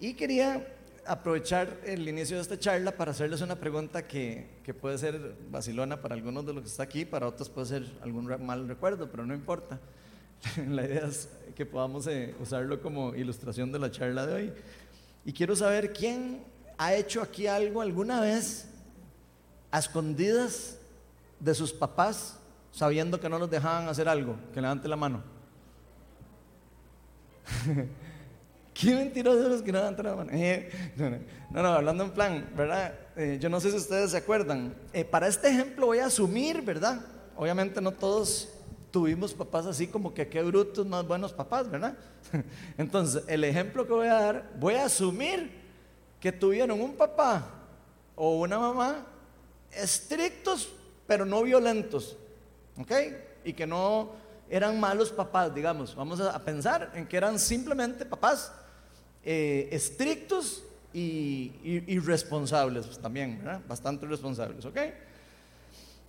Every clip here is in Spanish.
Y quería aprovechar el inicio de esta charla para hacerles una pregunta que, que puede ser vacilona para algunos de los que está aquí, para otros puede ser algún mal recuerdo, pero no importa. La idea es que podamos eh, usarlo como ilustración de la charla de hoy. Y quiero saber quién ha hecho aquí algo alguna vez a escondidas de sus papás sabiendo que no los dejaban hacer algo. Que levante la mano. Qué mentirosos los que no mano. Eh, no, no, hablando en plan, ¿verdad? Eh, yo no sé si ustedes se acuerdan. para este ejemplo voy a asumir, ¿verdad? Obviamente no todos tuvimos papás así como que qué brutos más buenos papás, ¿verdad? Entonces, el ejemplo que voy a dar, voy a asumir que tuvieron un papá o una mamá estrictos, pero no violentos, ¿ok? Y que no eran malos papás, digamos. Vamos a pensar en que eran simplemente papás eh, estrictos y, irresponsables pues, también, ¿verdad? Bastante irresponsables, ¿ok?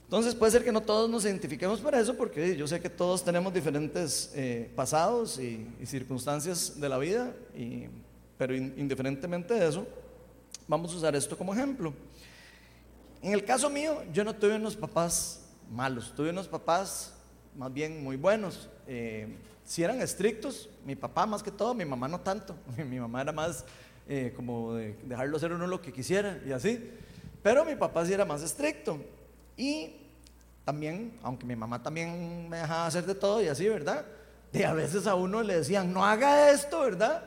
Entonces puede ser que no todos nos identifiquemos para eso porque yo sé que todos tenemos diferentes eh, pasados y, circunstancias de la vida, pero indiferentemente de eso, vamos a usar esto como ejemplo. En el caso mío, yo no tuve unos papás malos, tuve unos papás más bien muy buenos. Eh, si eran estrictos, mi papá más que todo, mi mamá no tanto, mi mamá era más eh, como de dejarlo hacer uno lo que quisiera y así, pero mi papá sí era más estricto. Y también, aunque mi mamá también me dejaba hacer de todo y así, ¿verdad? De a veces a uno le decían, no haga esto, ¿verdad?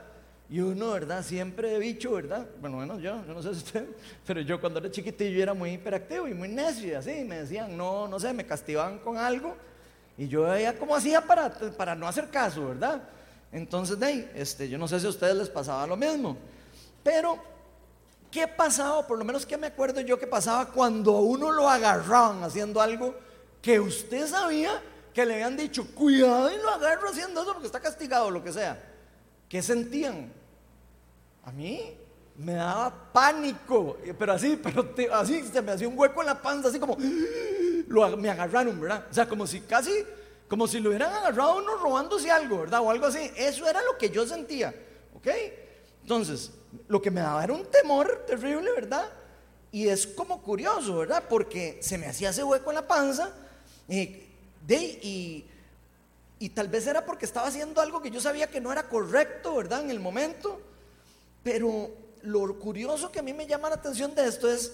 Y uno, ¿verdad? Siempre de bicho, ¿verdad? Bueno, bueno, yo, yo no sé si usted, pero yo cuando era chiquitillo era muy hiperactivo y muy necio y así, me decían, no, no sé, me castigaban con algo y yo veía cómo hacía para, para no hacer caso, ¿verdad? Entonces, de ahí, este, yo no sé si a ustedes les pasaba lo mismo, pero ¿qué pasaba? Por lo menos que me acuerdo yo que pasaba cuando a uno lo agarraban haciendo algo que usted sabía que le habían dicho, cuidado y lo agarro haciendo eso porque está castigado o lo que sea. ¿Qué sentían? A mí me daba pánico, pero así, pero así se me hacía un hueco en la panza, así como lo, me agarraron, ¿verdad? O sea, como si casi, como si lo hubieran agarrado uno robándose algo, ¿verdad? O algo así. Eso era lo que yo sentía, ¿ok? Entonces, lo que me daba era un temor terrible, ¿verdad? Y es como curioso, ¿verdad? Porque se me hacía ese hueco en la panza de, y, tal vez era porque estaba haciendo algo que yo sabía que no era correcto, ¿verdad? En el momento. Pero lo curioso que a mí me llama la atención de esto es,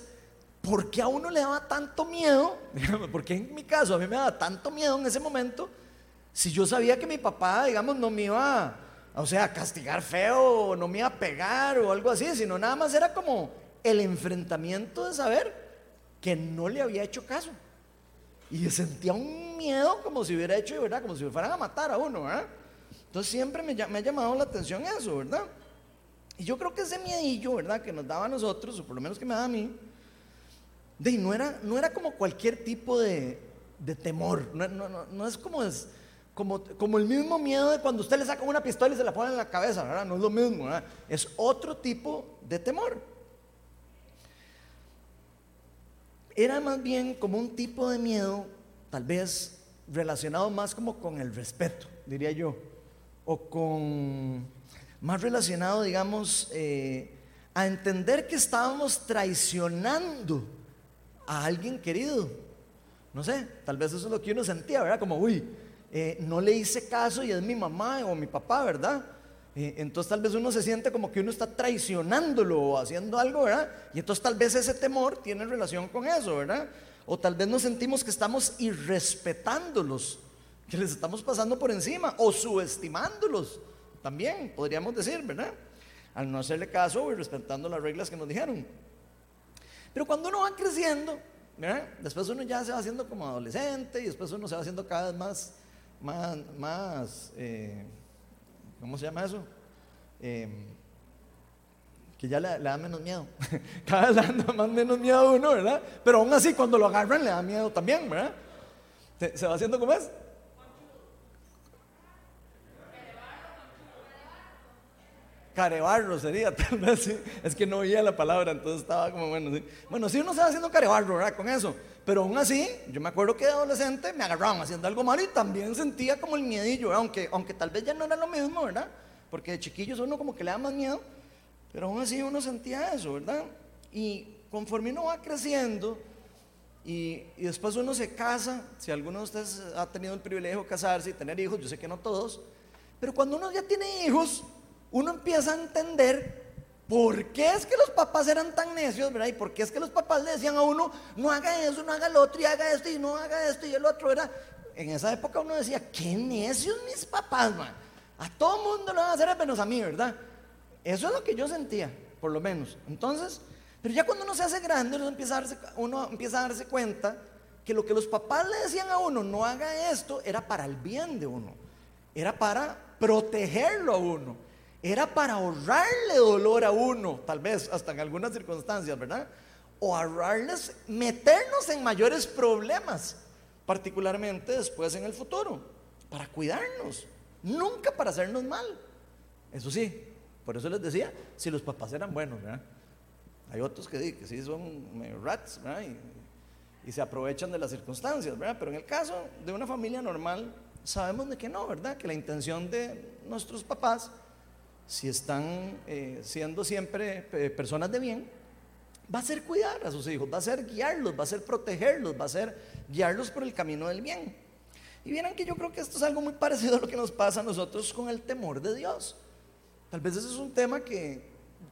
¿por qué a uno le daba tanto miedo? Porque en mi caso a mí me daba tanto miedo en ese momento, si yo sabía que mi papá, digamos, no me iba, o sea, a castigar feo, no me iba a pegar o algo así, sino nada más era como el enfrentamiento de saber que no le había hecho caso. Y sentía un miedo como si hubiera hecho, ¿verdad? Como si me fueran a matar a uno, ¿verdad? Entonces siempre me, ha llamado la atención eso, ¿verdad? Y yo creo que ese miedillo, ¿verdad? Que nos daba a nosotros, o por lo menos que me daba a mí, de, no, era, no era como cualquier tipo de, temor, no, es como, es como, como el mismo miedo de cuando usted le saca una pistola y se la pone en la cabeza, ¿verdad? No es lo mismo. Es otro tipo de temor. Era más bien como un tipo de miedo, tal vez relacionado más como con el respeto, diría yo, o con, más relacionado, digamos, eh, a entender que estábamos traicionando a alguien querido. No sé, tal vez eso es lo que uno sentía, ¿verdad? Como, uy, eh, no le hice caso y es mi mamá o mi papá, ¿verdad? Eh, entonces tal vez uno se siente como que uno está traicionándolo o haciendo algo, ¿verdad? Y entonces tal vez ese temor tiene relación con eso, ¿verdad? O tal vez nos sentimos que estamos irrespetándolos, que les estamos pasando por encima o subestimándolos, también podríamos decir, ¿verdad? Al no hacerle caso o irrespetando las reglas que nos dijeron. Pero cuando uno va creciendo. Después uno ya se va haciendo como adolescente y después uno se va haciendo cada vez más, más, más eh, ¿cómo se llama eso? Em, que ya le, da menos miedo. Cada vez le da más menos miedo a uno, ¿verdad? Pero aún así, cuando lo agarran, le da miedo también, ¿verdad? ¿Se, va haciendo como es? Carebarro sería, tal vez sí. Es que no oía la palabra, entonces estaba como, bueno, sí. Bueno, sí uno va haciendo carebarro, ¿verdad? Con eso. Pero aún así, yo me acuerdo que de adolescente me agarraban haciendo algo malo y también sentía como el miedillo, aunque, aunque tal vez ya no era lo mismo, ¿verdad? Porque de chiquillos uno como que le da más miedo, Pero aún así uno sentía eso, ¿verdad? Y conforme uno va creciendo y, y, después uno se casa, si alguno de ustedes ha tenido el privilegio de casarse y tener hijos, yo sé que no todos, pero cuando uno ya tiene hijos, uno empieza a entender por qué es que los papás eran tan necios, ¿verdad? Y por qué es que los papás le decían a uno, no haga eso, no haga lo otro, y haga esto, y no haga esto, y el otro, era En esa época uno decía, qué necios mis papás, man. A todo mundo lo van a hacer menos a mí, ¿verdad? Eso es lo que yo sentía, por lo menos. Entonces, pero ya cuando uno se hace grande, uno empieza a darse, uno empieza a darse cuenta que lo que los papás le decían a uno, no haga esto, era para el bien de uno. Era para protegerlo a uno. Era para ahorrarle dolor a uno, tal vez hasta en algunas circunstancias, ¿verdad? O ahorrarles meternos en mayores problemas, particularmente después en el futuro, para cuidarnos, nunca para hacernos mal. Eso sí, por eso les decía, si los papás eran buenos, ¿verdad? Hay otros que, que sí son rats, ¿verdad? Y, y, se aprovechan de las circunstancias, ¿verdad? Pero en el caso de una familia normal, sabemos de que no, ¿verdad? Que la intención de nuestros papás, si están eh, siendo siempre eh, personas de bien, va a ser cuidar a sus hijos, va a ser guiarlos, va a ser protegerlos, va a ser guiarlos por el camino del bien. Y vieran que yo creo que esto es algo muy parecido a lo que nos pasa a nosotros con el temor de Dios. Tal vez ese es un tema que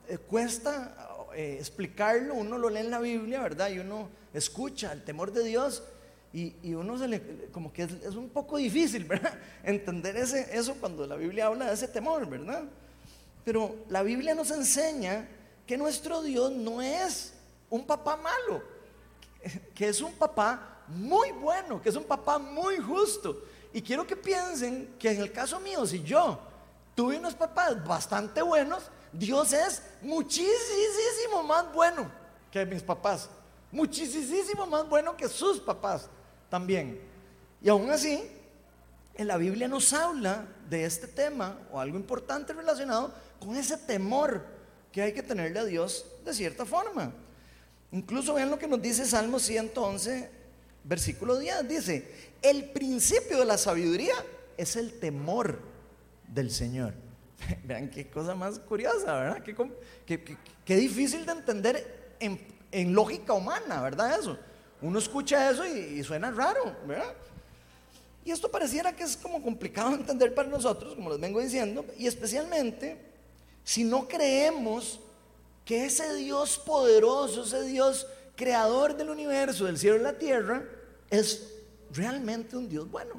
eh, cuesta explicarlo, uno lo lee en la Biblia, ¿verdad? Y uno escucha el temor de Dios y, y uno se le, como que es, es, un poco difícil, ¿verdad? Entender ese, eso cuando la Biblia habla de ese temor, ¿verdad? Pero la Biblia nos enseña que nuestro Dios no es un papá malo, que es un papá muy bueno, que es un papá muy justo. Y quiero que piensen que en el caso mío, si yo tuve unos papás bastante buenos, Dios es muchísimo más bueno que mis papás, muchísimo más bueno que sus papás también. Y aún así, en la Biblia nos habla de este tema o algo importante relacionado con ese temor que hay que tenerle a Dios de cierta forma. Incluso vean lo que nos dice Salmo 111, versículo 10. Dice, el principio de la sabiduría es el temor del Señor. Vean qué cosa más curiosa, ¿verdad? Qué, difícil de entender en, lógica humana, ¿verdad? Eso. Uno escucha eso y, suena raro, ¿verdad? Y esto pareciera que es como complicado de entender para nosotros, como les vengo diciendo, y especialmente si no creemos que ese Dios poderoso, ese Dios creador del universo, del cielo y la tierra, es realmente un Dios bueno.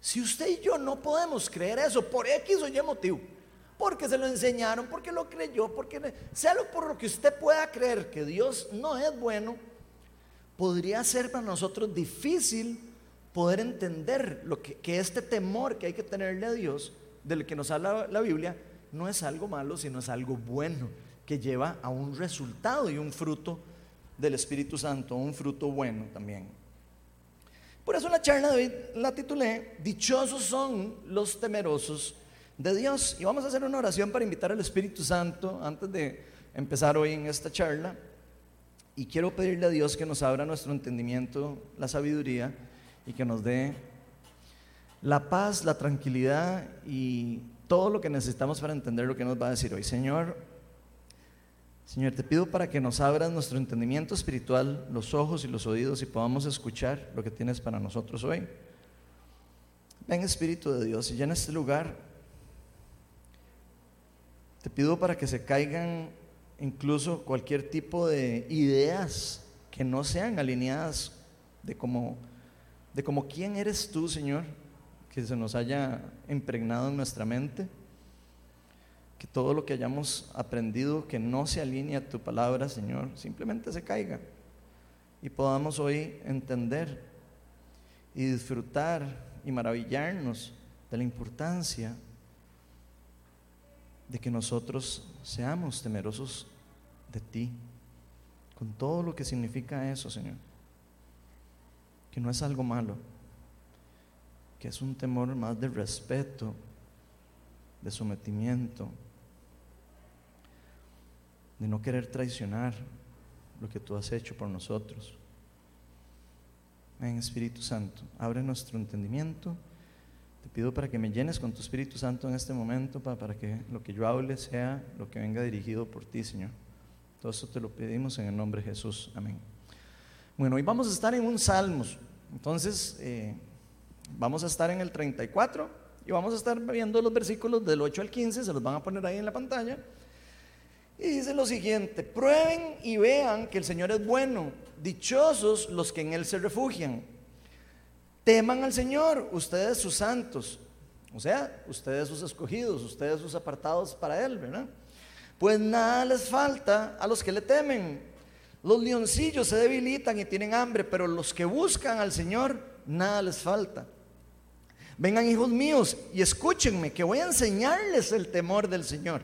Si usted y yo no podemos creer eso por X o Y motivo, porque se lo enseñaron, porque lo creyó, porque sea lo por lo que usted pueda creer que Dios no es bueno, podría ser para nosotros difícil poder entender lo que, que este temor que hay que tenerle a Dios, del que nos habla la Biblia, no es algo malo, sino es algo bueno, que lleva a un resultado y un fruto del Espíritu Santo, un fruto bueno también. Por eso la charla de hoy la titulé Dichosos son los temerosos de Dios. Y vamos a hacer una oración para invitar al Espíritu Santo antes de empezar hoy en esta charla. Y quiero pedirle a Dios que nos abra nuestro entendimiento, la sabiduría y que nos dé la paz, la tranquilidad y todo lo que necesitamos para entender lo que nos va a decir hoy. Señor, Señor, te pido para que nos abras nuestro entendimiento espiritual, los ojos y los oídos y podamos escuchar lo que tienes para nosotros hoy. Ven Espíritu de Dios y en este lugar te pido para que se caigan incluso cualquier tipo de ideas que no sean alineadas de como de como quién eres tú, Señor, que se nos haya impregnado en nuestra mente que todo lo que hayamos aprendido que no se alinea a tu palabra, Señor, simplemente se caiga y podamos hoy entender y disfrutar y maravillarnos de la importancia de que nosotros seamos temerosos de ti, con todo lo que significa eso, Señor. Que no es algo malo, que es un temor más de respeto, de sometimiento, de no querer traicionar lo que tú has hecho por nosotros. En Espíritu Santo, abre nuestro entendimiento. Te pido para que me llenes con tu Espíritu Santo en este momento, para que lo que yo hable sea lo que venga dirigido por ti, Señor. Todo esto te lo pedimos en el nombre de Jesús. Amén. Bueno, hoy vamos a estar en un Salmos. Entonces, eh, vamos a estar en el 34 y vamos a estar viendo los versículos del 8 al 15, se los van a poner ahí en la pantalla. Y dice lo siguiente, prueben y vean que el Señor es bueno, dichosos los que en Él se refugian. Teman al Señor, ustedes sus santos, o sea, ustedes sus escogidos, ustedes sus apartados para Él, ¿verdad? Pues nada les falta a los que le temen. Los leoncillos se debilitan y tienen hambre, pero los que buscan al Señor, nada les falta. Vengan hijos míos y escúchenme, que voy a enseñarles el temor del Señor.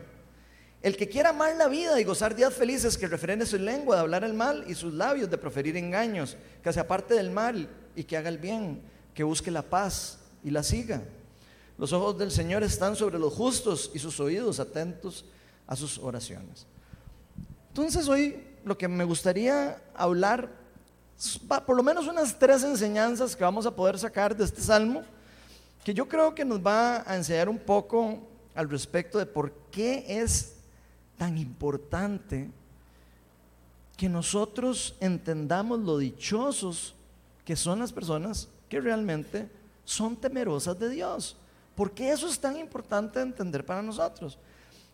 El que quiera amar la vida y gozar días felices, que refrene su lengua de hablar el mal y sus labios de proferir engaños, que se aparte del mal y que haga el bien, que busque la paz y la siga. Los ojos del Señor están sobre los justos y sus oídos atentos a sus oraciones. Entonces hoy lo que me gustaría hablar, por lo menos unas tres enseñanzas que vamos a poder sacar de este salmo, que yo creo que nos va a enseñar un poco al respecto de por qué es tan importante que nosotros entendamos lo dichosos que son las personas que realmente son temerosas de Dios. ¿Por qué eso es tan importante entender para nosotros?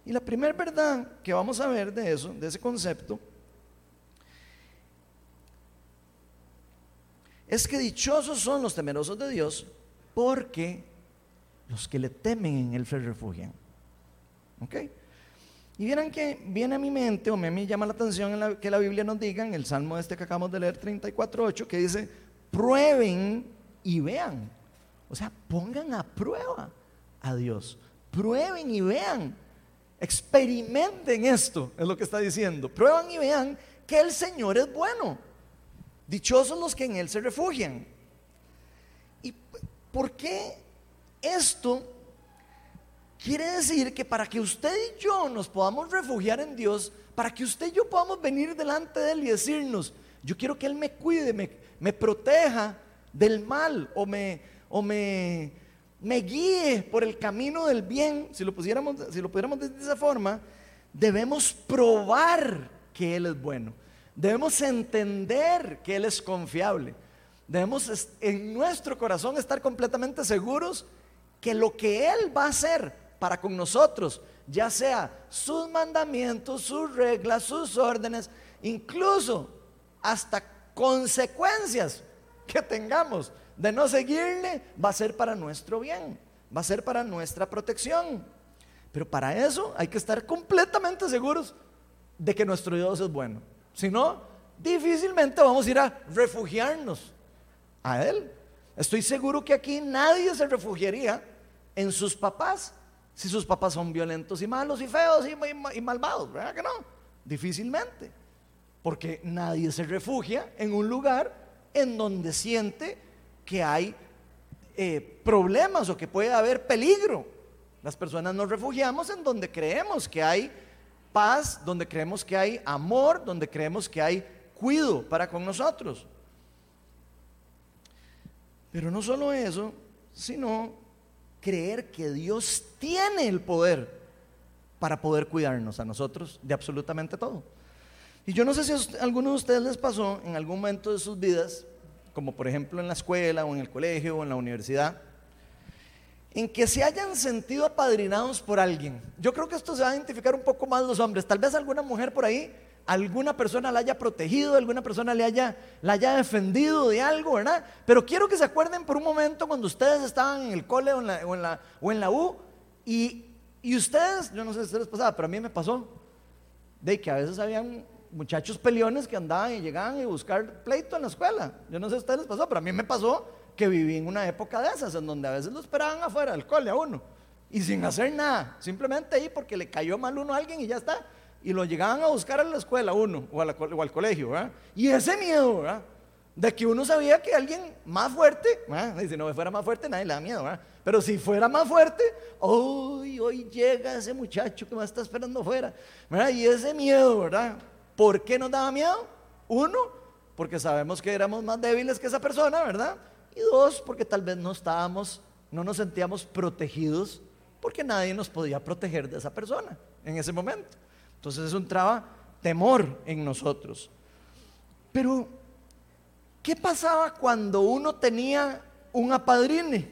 Y la primera verdad que vamos a ver de eso, de ese concepto, es que dichosos son los temerosos de Dios porque los que le temen en Él se refugian. ¿Ok? Y vieran que viene a mi mente, o me, llama la atención que la Biblia nos diga, en el Salmo este que acabamos de leer, 34.8, que dice, prueben y vean. O sea, pongan a prueba a Dios. Prueben y vean. Experimenten esto, es lo que está diciendo. Prueban y vean que el Señor es bueno. Dichosos los que en Él se refugian. ¿Y por qué esto quiere decir que para que usted y yo nos podamos refugiar en Dios, para que usted y yo podamos venir delante de Él y decirnos, yo quiero que Él me cuide, me, me proteja del mal o me, o me me guíe por el camino del bien, si lo, pusiéramos, si lo pudiéramos de esa forma, debemos probar que Él es bueno. Debemos entender que Él es confiable. Debemos en nuestro corazón estar completamente seguros que lo que Él va a hacer para con nosotros, ya sea sus mandamientos, sus reglas, sus órdenes, incluso hasta consecuencias que tengamos de no seguirle va a ser para nuestro bien, va a ser para nuestra protección. Pero para eso hay que estar completamente seguros de que nuestro Dios es bueno. Si no, difícilmente vamos a ir a refugiarnos a Él. Estoy seguro que aquí nadie se refugiaría en sus papás si sus papás son violentos y malos y feos y, malvados, ¿verdad que no? Difícilmente. Porque nadie se refugia en un lugar en donde siente que hay eh, problemas o que puede haber peligro. Las personas nos refugiamos en donde creemos que hay paz, donde creemos que hay amor, donde creemos que hay cuido para con nosotros. Pero no solo eso, sino creer que Dios tiene el poder para poder cuidarnos a nosotros de absolutamente todo. Y yo no sé si a alguno de ustedes les pasó en algún momento de sus vidas como por ejemplo en la escuela o en el colegio o en la universidad, en que se hayan sentido apadrinados por alguien. Yo creo que esto se va a identificar un poco más los hombres. Tal vez alguna mujer por ahí, alguna persona la haya protegido, alguna persona le haya, la haya defendido de algo, ¿verdad? Pero quiero que se acuerden por un momento cuando ustedes estaban en el cole o en la, o en la, U y, y, ustedes, yo no sé si ustedes pasaba, pero a mí me pasó, de que a veces habían muchachos peleones que andaban y llegaban y buscar pleito en la escuela. Yo no sé si a ustedes les pasó, pero a mí me pasó que viví en una época de esas, en donde a veces lo esperaban afuera del cole a uno, y sin hacer nada, simplemente ahí porque le cayó mal uno a alguien y ya está. Y lo llegaban a buscar a la escuela uno o, al colegio, ¿verdad? Y ese miedo, ¿verdad? De que uno sabía que alguien más fuerte, ¿verdad? Y si no fuera más fuerte, nadie le da miedo, ¿verdad? Pero si fuera más fuerte, hoy, hoy llega ese muchacho que me está esperando afuera, ¿verdad? Y ese miedo, ¿verdad? ¿Por qué nos daba miedo? Uno, porque sabemos que éramos más débiles que esa persona, ¿verdad? Y dos, porque tal vez no estábamos no nos sentíamos protegidos porque nadie nos podía proteger de esa persona en ese momento. Entonces eso entraba temor en nosotros. Pero, ¿qué pasaba cuando uno tenía un apadrine?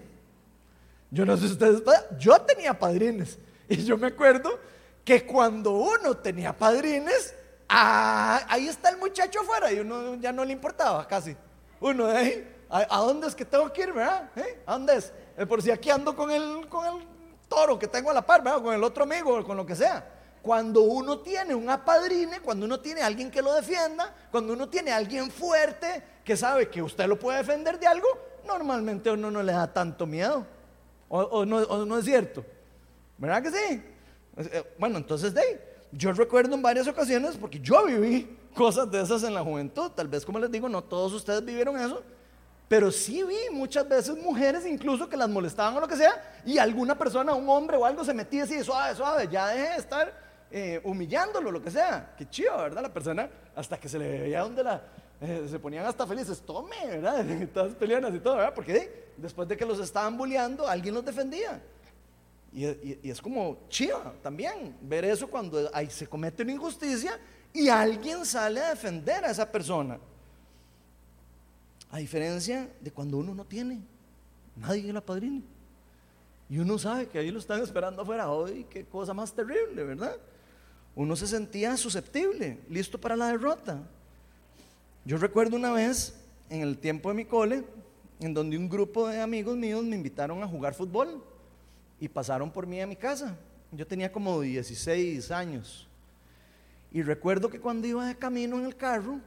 Yo no sé si ustedes, yo tenía padrines y yo me acuerdo que cuando uno tenía padrines, ah, ahí está el muchacho afuera y uno ya no le importaba casi. Uno de ahí, ¿a, dónde es que tengo que ir, verdad? ¿Eh? ¿A dónde es? Eh, por si aquí ando con el, con el toro que tengo a la par, ¿verdad? Con el otro amigo, con lo que sea. Cuando uno tiene un apadrine, cuando uno tiene alguien que lo defienda, cuando uno tiene alguien fuerte que sabe que usted lo puede defender de algo, normalmente a uno no le da tanto miedo. ¿O, no, es cierto? ¿Verdad que sí? Eh, bueno, entonces de yo recuerdo en varias ocasiones, porque yo viví cosas de esas en la juventud, tal vez como les digo, no todos ustedes vivieron eso, pero sí vi muchas veces mujeres incluso que las molestaban o lo que sea, y alguna persona, un hombre o algo se metía así, suave, suave, ya deje de estar eh, humillándolo, lo que sea. Qué chido, ¿verdad? La persona, hasta que se le veía donde la, eh, se ponían hasta felices, tome, ¿verdad? Todas peleanas y todo, ¿verdad? Porque después de que los estaban bulleando, alguien los defendía. Y, es como chido también ver eso cuando ahí se comete una injusticia y alguien sale a defender a esa persona. A diferencia de cuando uno no tiene, nadie la padrina. Y uno sabe que ahí lo están esperando afuera. Hoy, qué cosa más terrible, ¿verdad? uno se sentía susceptible, listo para la derrota. Yo recuerdo una vez, en el tiempo de mi cole, en donde un grupo de amigos míos me invitaron a jugar fútbol y pasaron por mí a mi casa. Yo tenía como 16 años. Y recuerdo que cuando iba de camino en el carro,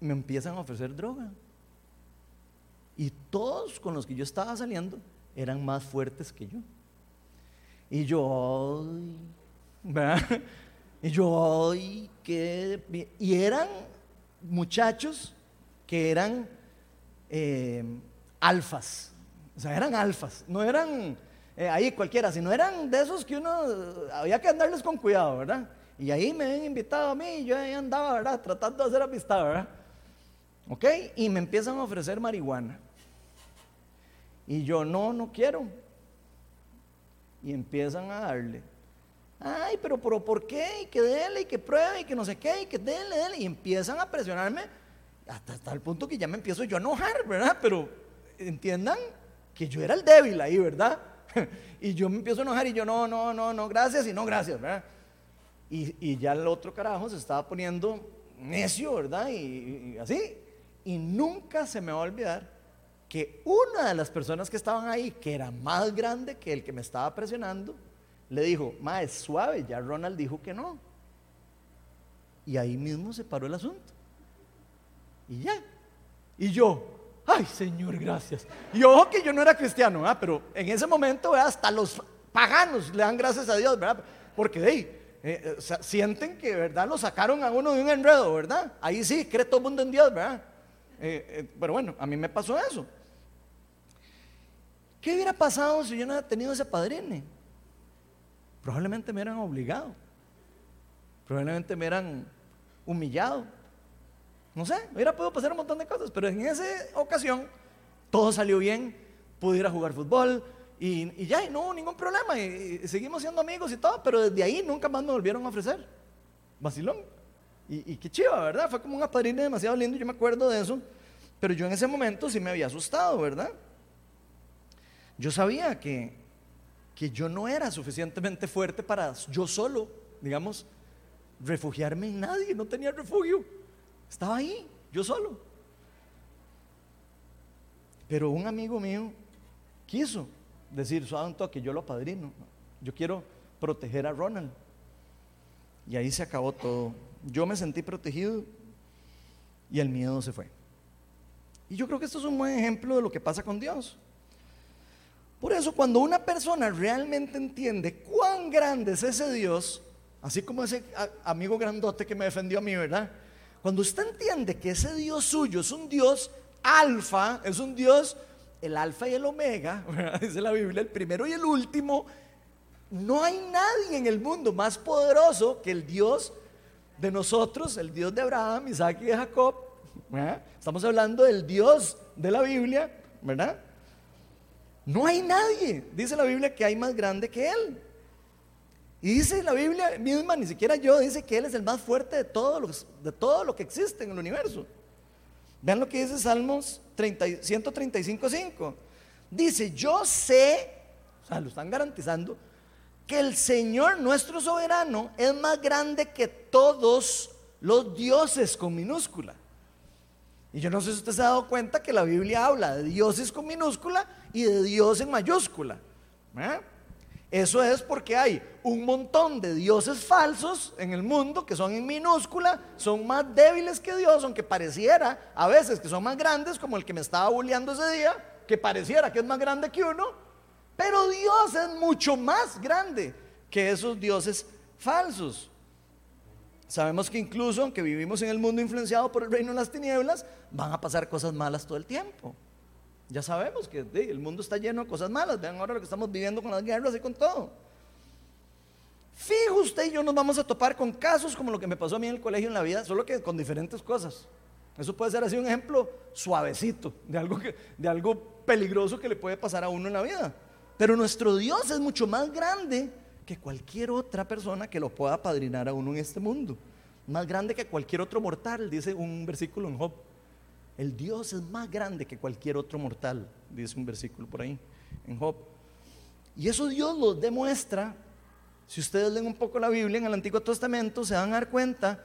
me empiezan a ofrecer droga. Y todos con los que yo estaba saliendo eran más fuertes que yo. Y yo, y yo, ay, qué Y eran muchachos que eran eh, alfas. O sea, eran alfas. No eran eh, ahí cualquiera, sino eran de esos que uno había que andarles con cuidado, ¿verdad? Y ahí me habían invitado a mí y yo ahí andaba, ¿verdad? Tratando de hacer amistad, ¿verdad? ¿Ok? Y me empiezan a ofrecer marihuana. Y yo, no, no quiero. Y empiezan a darle. Ay, pero, pero ¿por qué? Y que dele, y que pruebe, y que no sé qué, y que dele, dele. Y empiezan a presionarme hasta, hasta el punto que ya me empiezo yo a enojar, ¿verdad? Pero entiendan que yo era el débil ahí, ¿verdad? y yo me empiezo a enojar y yo no, no, no, no, gracias y no, gracias, ¿verdad? Y, y ya el otro carajo se estaba poniendo necio, ¿verdad? y, así. Y nunca se me va a olvidar que una de las personas que estaban ahí, que era más grande que el que me estaba presionando, le dijo, ma, es suave, ya Ronald dijo que no. Y ahí mismo se paró el asunto. Y ya. Y yo, ay Señor, gracias. Y ojo que yo no era cristiano, pero en ese momento hasta los paganos le dan gracias a Dios, ¿verdad? Porque hey, eh, eh, sienten que verdad lo sacaron a uno de un enredo, ¿verdad? Ahí sí, cree todo el mundo en Dios, ¿verdad? Eh, pero bueno, a mí me pasó eso. ¿Qué hubiera pasado si yo no hubiera tenido ese padrine? probablemente me eran obligado, probablemente me hubieran humillado. No sé, hubiera podido pasar un montón de cosas, pero en esa ocasión todo salió bien, pude ir a jugar fútbol y, ya, y no hubo ningún problema, y, seguimos siendo amigos y todo, pero desde ahí nunca más me volvieron a ofrecer. Vacilón. Y, qué chido, ¿verdad? Fue como un apadrine demasiado lindo, yo me acuerdo de eso, pero yo en ese momento sí me había asustado, ¿verdad? Yo sabía que que yo no era suficientemente fuerte para yo solo, digamos, refugiarme en nadie, no tenía refugio. Estaba ahí, yo solo. Pero un amigo mío quiso decir, suave un toque, yo lo padrino. Yo quiero proteger a Ronald. Y ahí se acabó todo. Yo me sentí protegido y el miedo se fue. Y yo creo que esto es un buen ejemplo de lo que pasa con Dios. Por eso cuando una persona realmente entiende cuán grande es ese Dios, así como ese amigo grandote que me defendió a mí, ¿verdad? Cuando usted entiende que ese Dios suyo es un Dios alfa, es un Dios, el alfa y el omega, dice la Biblia, el primero y el último, no hay nadie en el mundo más poderoso que el Dios de nosotros, el Dios de Abraham, Isaac y Jacob. Estamos hablando del Dios de la Biblia, ¿verdad? No hay nadie, dice la Biblia, que hay más grande que Él. Y dice la Biblia misma, ni siquiera yo, dice que Él es el más fuerte de, todos de todo lo que existe en el universo. Vean lo que dice Salmos 135, 5. Dice, yo sé, o sea, lo están garantizando, que el Señor nuestro soberano es más grande que todos los dioses con minúscula. Y yo no sé si usted se ha dado cuenta que la Biblia habla de dioses con minúscula y de Dios en mayúscula. ¿eh? Eso es porque hay un montón de dioses falsos en el mundo que son en minúscula, son más débiles que Dios, aunque pareciera a veces que son más grandes, como el que me estaba bulleando ese día, que pareciera que es más grande que uno, pero Dios es mucho más grande que esos dioses falsos. Sabemos que incluso aunque vivimos en el mundo influenciado por el reino de las tinieblas, van a pasar cosas malas todo el tiempo. Ya sabemos que el mundo está lleno de cosas malas. Vean ahora lo que estamos viviendo con las guerras y con todo. Fijo usted y yo nos vamos a topar con casos como lo que me pasó a mí en el colegio en la vida, solo que con diferentes cosas. Eso puede ser así un ejemplo suavecito de algo, de algo peligroso que le puede pasar a uno en la vida. Pero nuestro Dios es mucho más grande que cualquier otra persona que lo pueda padrinar a uno en este mundo. Más grande que cualquier otro mortal, dice un versículo en Job. El Dios es más grande que cualquier otro mortal, dice un versículo por ahí en Job. Y eso Dios lo demuestra. Si ustedes leen un poco la Biblia en el Antiguo Testamento, se van a dar cuenta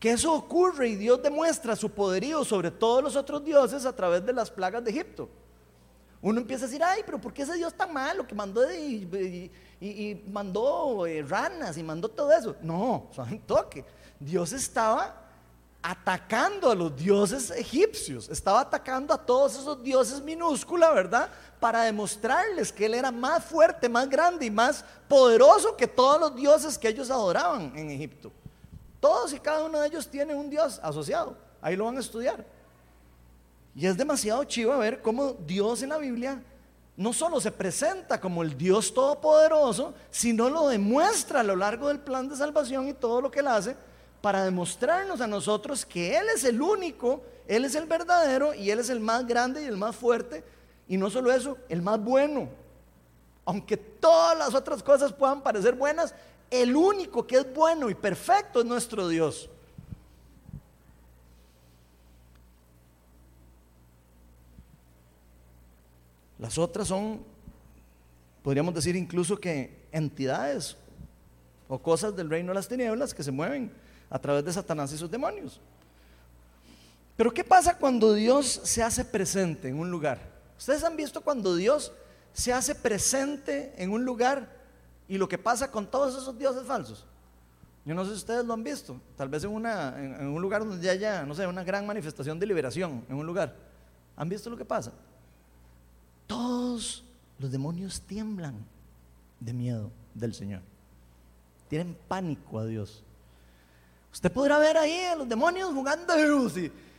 que eso ocurre y Dios demuestra su poderío sobre todos los otros dioses a través de las plagas de Egipto. Uno empieza a decir, ay, pero ¿por qué ese Dios tan malo que mandó y, mandó eh, ranas y mandó todo eso? No, son toque. Dios estaba atacando a los dioses egipcios, estaba atacando a todos esos dioses minúscula, ¿verdad? Para demostrarles que él era más fuerte, más grande y más poderoso que todos los dioses que ellos adoraban en Egipto. Todos y cada uno de ellos tiene un dios asociado. Ahí lo van a estudiar. Y es demasiado chivo ver cómo Dios en la Biblia no solo se presenta como el Dios todopoderoso, sino lo demuestra a lo largo del plan de salvación y todo lo que él hace para demostrarnos a nosotros que Él es el único, Él es el verdadero y Él es el más grande y el más fuerte. Y no solo eso, el más bueno. Aunque todas las otras cosas puedan parecer buenas, el único que es bueno y perfecto es nuestro Dios. Las otras son, podríamos decir incluso que entidades o cosas del reino de las tinieblas que se mueven a través de Satanás y sus demonios. Pero ¿qué pasa cuando Dios se hace presente en un lugar? Ustedes han visto cuando Dios se hace presente en un lugar y lo que pasa con todos esos dioses falsos. Yo no sé si ustedes lo han visto, tal vez en, una, en, un lugar donde haya, no sé, una gran manifestación de liberación, en un lugar. ¿Han visto lo que pasa? Todos los demonios tiemblan de miedo del Señor. Tienen pánico a Dios. Usted podrá ver ahí a los demonios jugando de luz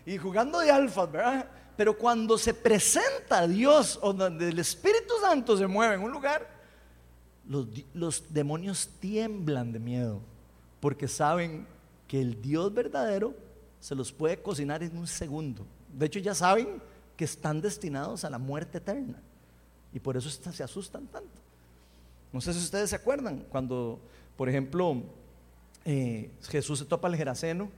y, jugando de alfa, ¿verdad? Pero cuando se presenta Dios o donde el Espíritu Santo se mueve en un lugar, los demonios tiemblan de miedo porque saben que el Dios verdadero se los puede cocinar en un segundo. De hecho, ya saben que están destinados a la muerte eterna. Y por eso se asustan tanto. No sé si ustedes se acuerdan cuando, por ejemplo, eh, Jesús se topa al Geraseno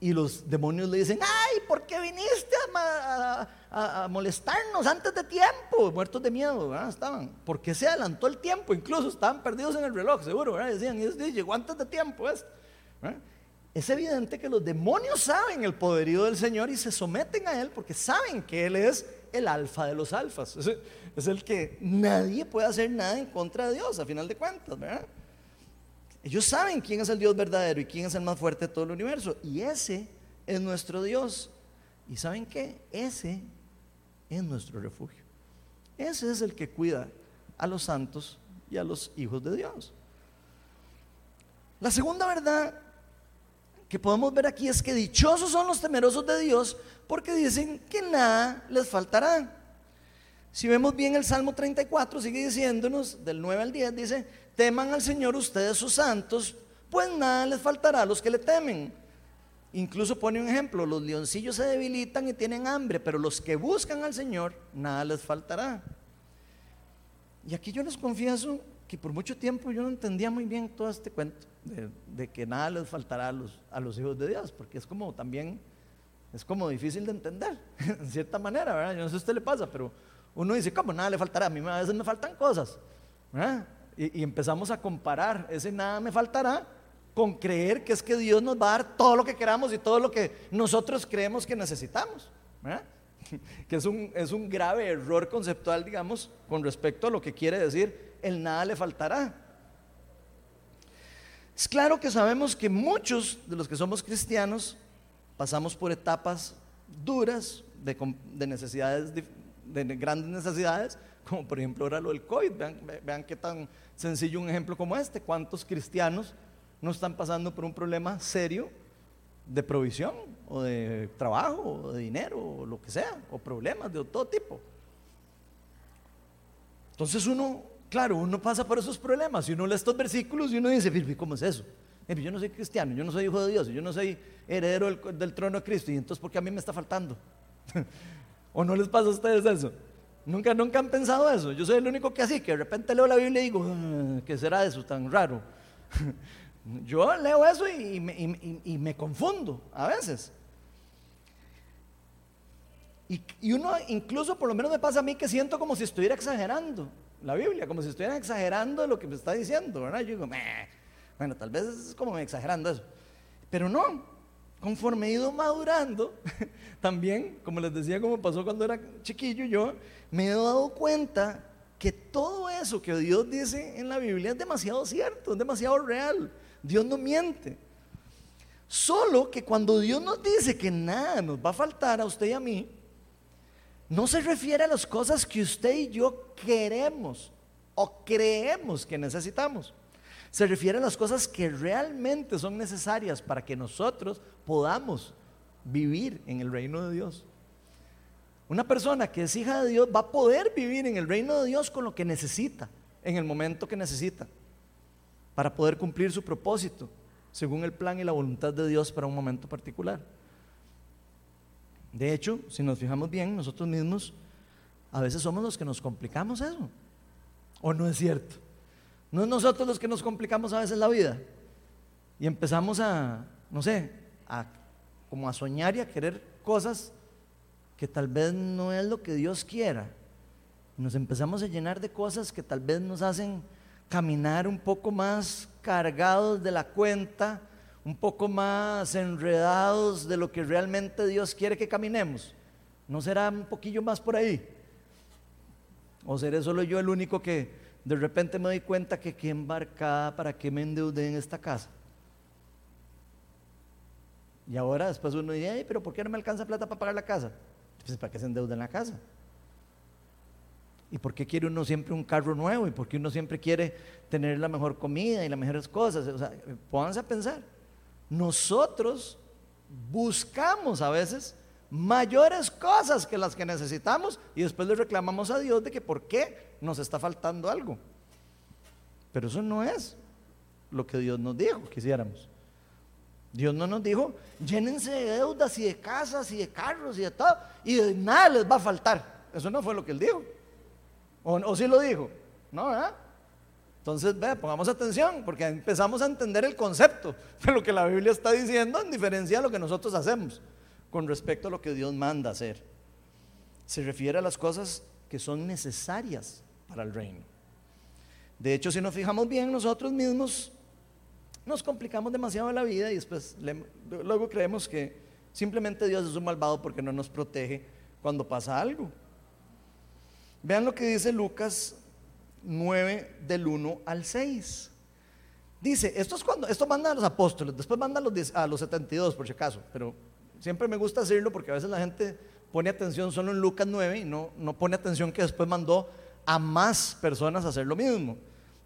y los demonios le dicen, ay, ¿por qué viniste a, molestarnos antes de tiempo? Muertos de miedo, ¿verdad? Estaban. ¿Por qué se adelantó el tiempo? Incluso estaban perdidos en el reloj, seguro, ¿verdad? Decían, llegó antes de tiempo esto. Es evidente que los demonios saben el poderío del Señor y se someten a Él porque saben que Él es el alfa de los alfas. Es, el que nadie puede hacer nada en contra de Dios, a final de cuentas, ¿verdad? Ellos saben quién es el Dios verdadero y quién es el más fuerte de todo el universo. Y ese es nuestro Dios. ¿Y saben qué? Ese es nuestro refugio. Ese es el que cuida a los santos y a los hijos de Dios. La segunda verdad que podemos ver aquí es que dichosos son los temerosos de Dios porque dicen que nada les faltará. Si vemos bien el Salmo 34, sigue diciéndonos, del 9 al 10, dice, teman al Señor ustedes sus santos, pues nada les faltará a los que le temen. Incluso pone un ejemplo, los leoncillos se debilitan y tienen hambre, pero los que buscan al Señor, nada les faltará. Y aquí yo les confieso que por mucho tiempo yo no entendía muy bien todo este cuento de, que nada les faltará a los, a los hijos de Dios, porque es como también, es como difícil de entender, en cierta manera, ¿verdad? Yo no sé si a usted le pasa, pero uno dice, ¿cómo nada le faltará? A mí a veces me faltan cosas, ¿verdad? Y, y empezamos a comparar ese nada me faltará con creer que es que Dios nos va a dar todo lo que queramos y todo lo que nosotros creemos que necesitamos, ¿verdad? que es un, es un grave error conceptual, digamos, con respecto a lo que quiere decir el nada le faltará. Es claro que sabemos que muchos de los que somos cristianos pasamos por etapas duras de, necesidades, de, grandes necesidades, como por ejemplo ahora lo del COVID. Vean, vean qué tan sencillo un ejemplo como este. ¿Cuántos cristianos no están pasando por un problema serio de provisión o de trabajo o de dinero o lo que sea, o problemas de todo tipo. Entonces uno, claro, uno pasa por esos problemas y uno lee estos versículos y uno dice, ¿cómo es eso? Yo no soy cristiano, yo no soy hijo de Dios, yo no soy heredero del, trono de Cristo y entonces ¿por qué a mí me está faltando? ¿O no les pasa a ustedes eso? Nunca, nunca han pensado eso. Yo soy el único que así, que de repente leo la Biblia y digo, ah, ¿qué será eso tan raro? Yo leo eso y, me, confundo a veces. Y, uno incluso por lo menos me pasa a mí que siento como si estuviera exagerando la Biblia, como si estuviera exagerando lo que me está diciendo, ¿verdad? Yo digo, bueno, tal vez es como exagerando eso. Pero no, conforme he ido madurando, también, como les decía, como pasó cuando era chiquillo, yo me he dado cuenta que todo eso que Dios dice en la Biblia es demasiado cierto, es demasiado real. Dios no miente. Solo que cuando Dios nos dice que nada nos va a faltar a usted y a mí, no se refiere a las cosas que usted y yo queremos o creemos que necesitamos. Se refiere a las cosas que realmente son necesarias para que nosotros podamos vivir en el reino de Dios. Una persona que es hija de Dios va a poder vivir en el reino de Dios con lo que necesita, en el momento que necesita para poder cumplir su propósito, según el plan y la voluntad de Dios para un momento particular. De hecho, si nos fijamos bien, nosotros mismos a veces somos los que nos complicamos eso. ¿O no es cierto? No es nosotros los que nos complicamos a veces la vida. Y empezamos a, no sé, a como a soñar y a querer cosas que tal vez no es lo que Dios quiera. Nos empezamos a llenar de cosas que tal vez nos hacen caminar un poco más cargados de la cuenta, un poco más enredados de lo que realmente Dios quiere que caminemos. ¿No será un poquillo más por ahí? ¿O seré solo yo el único que de repente me doy cuenta que qué embarcada, para qué me endeudé en esta casa? Y ahora después uno dice, pero ¿por qué no me alcanza plata para pagar la casa? Pues para qué se endeuda en la casa. ¿Y por qué quiere uno siempre un carro nuevo? ¿Y por qué uno siempre quiere tener la mejor comida y las mejores cosas? O sea, pónganse a pensar. Nosotros buscamos a veces mayores cosas que las que necesitamos y después le reclamamos a Dios de que por qué nos está faltando algo. Pero eso no es lo que Dios nos dijo que hiciéramos. Dios no nos dijo, llénense de deudas y de casas y de carros y de todo, y de nada les va a faltar. Eso no fue lo que Él dijo. ¿O, si lo dijo? No, ¿verdad? Entonces, ve, pongamos atención, porque empezamos a entender el concepto de lo que la Biblia está diciendo en diferencia a lo que nosotros hacemos con respecto a lo que Dios manda hacer. Se refiere a las cosas que son necesarias para el reino. De hecho, si nos fijamos bien, nosotros mismos nos complicamos demasiado la vida y después luego creemos que simplemente Dios es un malvado porque no nos protege cuando pasa algo. Vean lo que dice Lucas 9 del 1 al 6. Dice, esto es cuando, esto manda a los apóstoles, después manda a los, a los 72 por si acaso, pero siempre me gusta decirlo porque a veces la gente pone atención solo en Lucas 9 y no, no pone atención que después mandó a más personas a hacer lo mismo.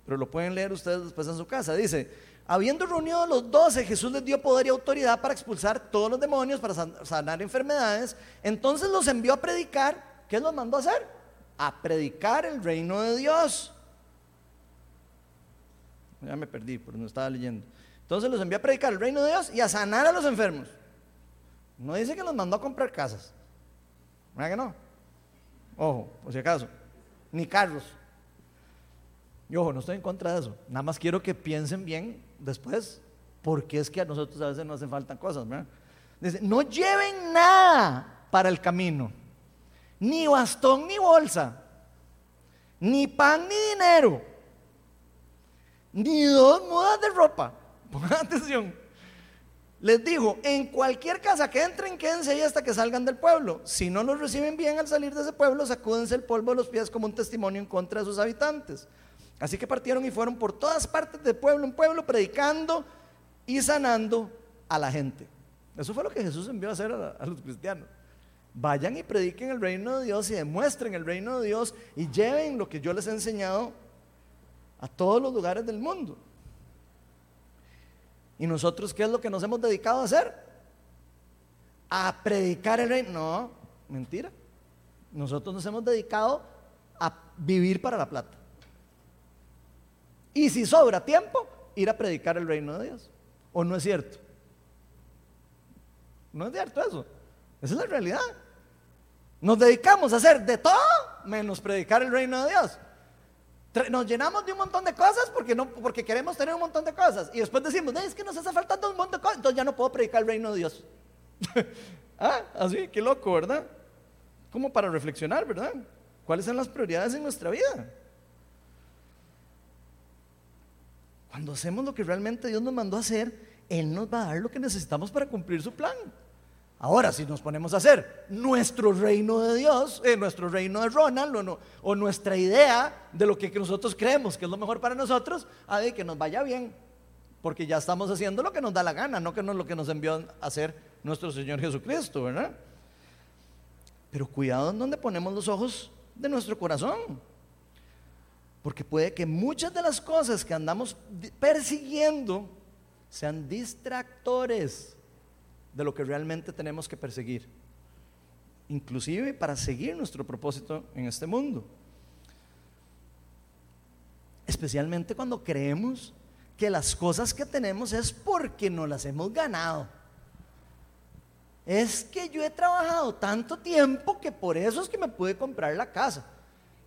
Pero lo pueden leer ustedes después en su casa. Dice, habiendo reunido a los doce, Jesús les dio poder y autoridad para expulsar todos los demonios, para sanar enfermedades. Entonces los envió a predicar. ¿Qué los mandó a hacer? A predicar el reino de Dios. Ya me perdí, porque no estaba leyendo. Entonces los envió a predicar el reino de Dios y a sanar a los enfermos. No dice que los mandó a comprar casas. ¿Verdad que no? Ojo, por si acaso. Ni carros. Y ojo, no estoy en contra de eso. Nada más quiero que piensen bien después porque es que a nosotros a veces nos hacen falta cosas. Dice, no lleven nada para el camino. Ni bastón ni bolsa. Ni pan ni dinero. Ni dos mudas de ropa. Pongan atención. Les digo, en cualquier casa que entren, quédense ahí hasta que salgan del pueblo. Si no los reciben bien al salir de ese pueblo, sacúdense el polvo de los pies como un testimonio en contra de sus habitantes. Así que partieron y fueron por todas partes de pueblo en pueblo, predicando y sanando a la gente. Eso fue lo que Jesús envió a hacer a, los cristianos. Vayan y prediquen el reino de Dios y demuestren el reino de Dios y lleven lo que yo les he enseñado a todos los lugares del mundo. ¿Y nosotros qué es lo que nos hemos dedicado a hacer? A predicar el reino. No, mentira. Nosotros nos hemos dedicado a vivir para la plata. Y si sobra tiempo, ir a predicar el reino de Dios. ¿O no es cierto? No es cierto eso. Esa es la realidad. Nos dedicamos a hacer de todo menos predicar el reino de Dios. Nos llenamos de un montón de cosas porque, porque queremos tener un montón de cosas. Y después decimos, es que nos hace faltando un montón de cosas. Entonces ya no puedo predicar el reino de Dios. ah, así, qué loco, ¿verdad? Como para reflexionar, ¿verdad? ¿Cuáles son las prioridades en nuestra vida? Cuando hacemos lo que realmente Dios nos mandó a hacer, Él nos va a dar lo que necesitamos para cumplir su plan. Ahora, si nos ponemos a hacer nuestro reino de Dios, eh, nuestro reino de Ronald, o, nuestra idea de lo que nosotros creemos que es lo mejor para nosotros, a ver, que nos vaya bien, porque ya estamos haciendo lo que nos da la gana, no que no lo que nos envió a hacer nuestro Señor Jesucristo, ¿verdad? Pero cuidado en donde ponemos los ojos de nuestro corazón. Porque puede que muchas de las cosas que andamos persiguiendo sean distractores de lo que realmente tenemos que perseguir. Inclusive para seguir nuestro propósito en este mundo. Especialmente cuando creemos que las cosas que tenemos es porque no las hemos ganado. Es que yo he trabajado tanto tiempo que por eso es que me pude comprar la casa.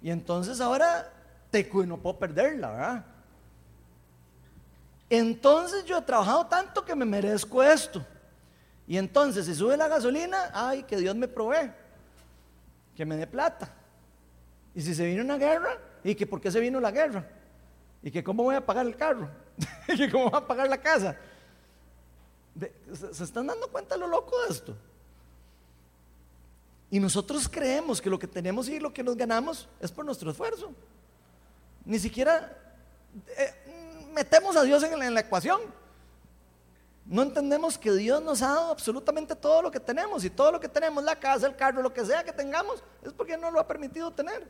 Y entonces ahora teco y no puedo perderla, ¿verdad? Entonces yo he trabajado tanto que me merezco esto. Y entonces si sube la gasolina, ay, que Dios me provee, que me dé plata. Y si se viene una guerra, y que por qué se vino la guerra, y que cómo voy a pagar el carro, y que cómo voy a pagar la casa. ¿Se están dando cuenta lo loco de esto? Y nosotros creemos que lo que tenemos y lo que nos ganamos es por nuestro esfuerzo. Ni siquiera eh, metemos a Dios en, la ecuación. No entendemos que Dios nos ha dado absolutamente todo lo que tenemos y todo lo que tenemos, la casa, el carro, lo que sea que tengamos, es porque no lo ha permitido tener.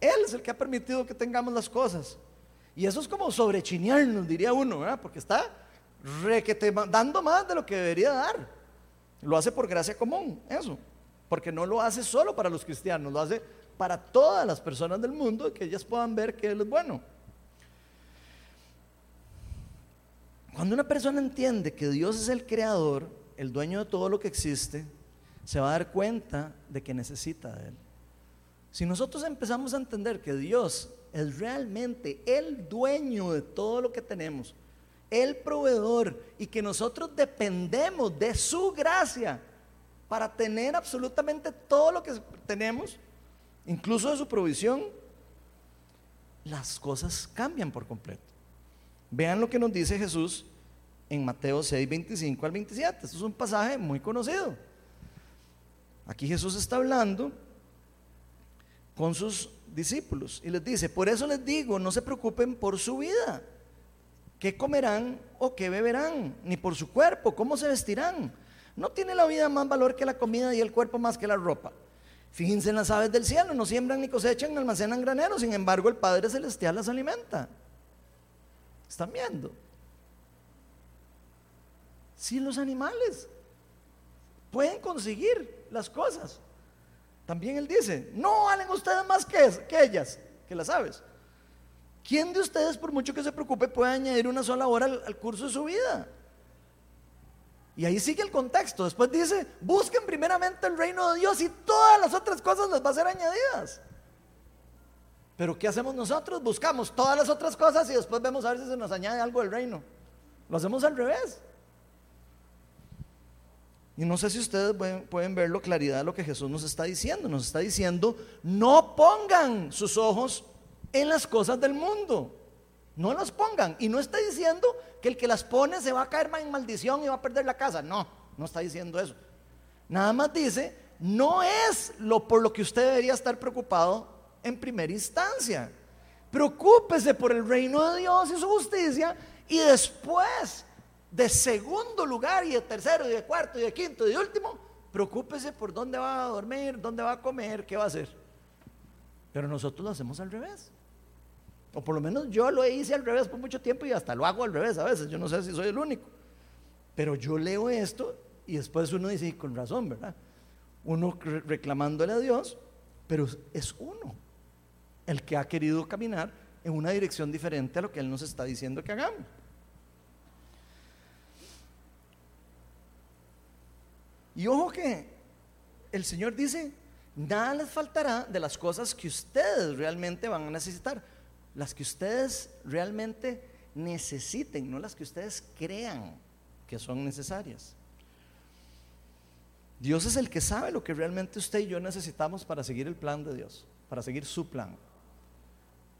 Él es el que ha permitido que tengamos las cosas. Y eso es como sobrechinearnos, diría uno, ¿verdad? porque está dando más de lo que debería dar. Lo hace por gracia común, eso. Porque no lo hace solo para los cristianos, lo hace para todas las personas del mundo que ellas puedan ver que Él es bueno. Cuando una persona entiende que Dios es el creador, el dueño de todo lo que existe, se va a dar cuenta de que necesita de Él. Si nosotros empezamos a entender que Dios es realmente el dueño de todo lo que tenemos, el proveedor, y que nosotros dependemos de su gracia para tener absolutamente todo lo que tenemos, incluso de su provisión, las cosas cambian por completo. Vean lo que nos dice Jesús en Mateo 6, 25 al 27. Esto es un pasaje muy conocido. Aquí Jesús está hablando con sus discípulos y les dice, por eso les digo, no se preocupen por su vida, qué comerán o qué beberán, ni por su cuerpo, cómo se vestirán. No tiene la vida más valor que la comida y el cuerpo más que la ropa. Fíjense en las aves del cielo, no siembran ni cosechan ni almacenan graneros, sin embargo el Padre Celestial las alimenta. ¿Están viendo? Si los animales pueden conseguir las cosas, también Él dice, no valen ustedes más que, ellas, que las aves. ¿Quién de ustedes, por mucho que se preocupe, puede añadir una sola hora al curso de su vida? Y ahí sigue el contexto. Después dice, busquen primeramente el reino de Dios y todas las otras cosas les va a ser añadidas. Pero ¿qué hacemos nosotros? Buscamos todas las otras cosas y después vemos a ver si se nos añade algo del reino. Lo hacemos al revés. Y no sé si ustedes pueden ver la claridad lo que Jesús nos está diciendo. Nos está diciendo, no pongan sus ojos en las cosas del mundo. No las pongan. Y no está diciendo que el que las pone se va a caer en maldición y va a perder la casa. No, no está diciendo eso. Nada más dice, no es lo por lo que usted debería estar preocupado en primera instancia. Preocúpese por el reino de Dios y su justicia y después, de segundo lugar y de tercero y de cuarto y de quinto y de último, preocúpese por dónde va a dormir, dónde va a comer, qué va a hacer. Pero nosotros lo hacemos al revés. O por lo menos yo lo hice al revés por mucho tiempo y hasta lo hago al revés a veces. Yo no sé si soy el único. Pero yo leo esto y después uno dice, con razón, ¿verdad? Uno reclamándole a Dios, pero es uno el que ha querido caminar en una dirección diferente a lo que Él nos está diciendo que hagamos. Y ojo que el Señor dice, nada les faltará de las cosas que ustedes realmente van a necesitar, las que ustedes realmente necesiten, no las que ustedes crean que son necesarias. Dios es el que sabe lo que realmente usted y yo necesitamos para seguir el plan de Dios, para seguir su plan.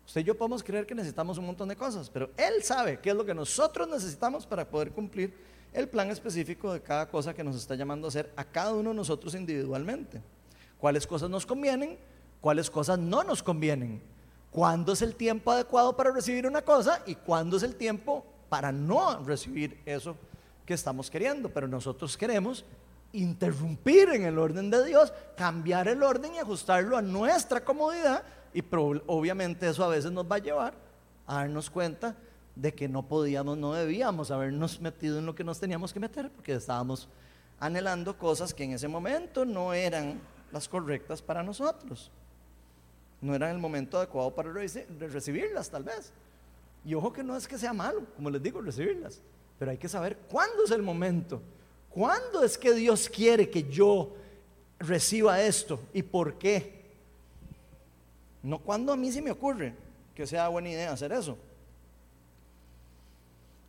Usted y yo podemos creer que necesitamos un montón de cosas, pero Él sabe qué es lo que nosotros necesitamos para poder cumplir el plan específico de cada cosa que nos está llamando a hacer a cada uno de nosotros individualmente. Cuáles cosas nos convienen, cuáles cosas no nos convienen. Cuándo es el tiempo adecuado para recibir una cosa y cuándo es el tiempo para no recibir eso que estamos queriendo. Pero nosotros queremos interrumpir en el orden de Dios, cambiar el orden y ajustarlo a nuestra comodidad y obviamente eso a veces nos va a llevar a darnos cuenta de que no podíamos, no debíamos habernos metido en lo que nos teníamos que meter, porque estábamos anhelando cosas que en ese momento no eran las correctas para nosotros. No era el momento adecuado para recibirlas, tal vez. Y ojo que no es que sea malo, como les digo, recibirlas, pero hay que saber cuándo es el momento. ¿Cuándo es que Dios quiere que yo reciba esto y por qué? No cuando a mí se me ocurre que sea buena idea hacer eso.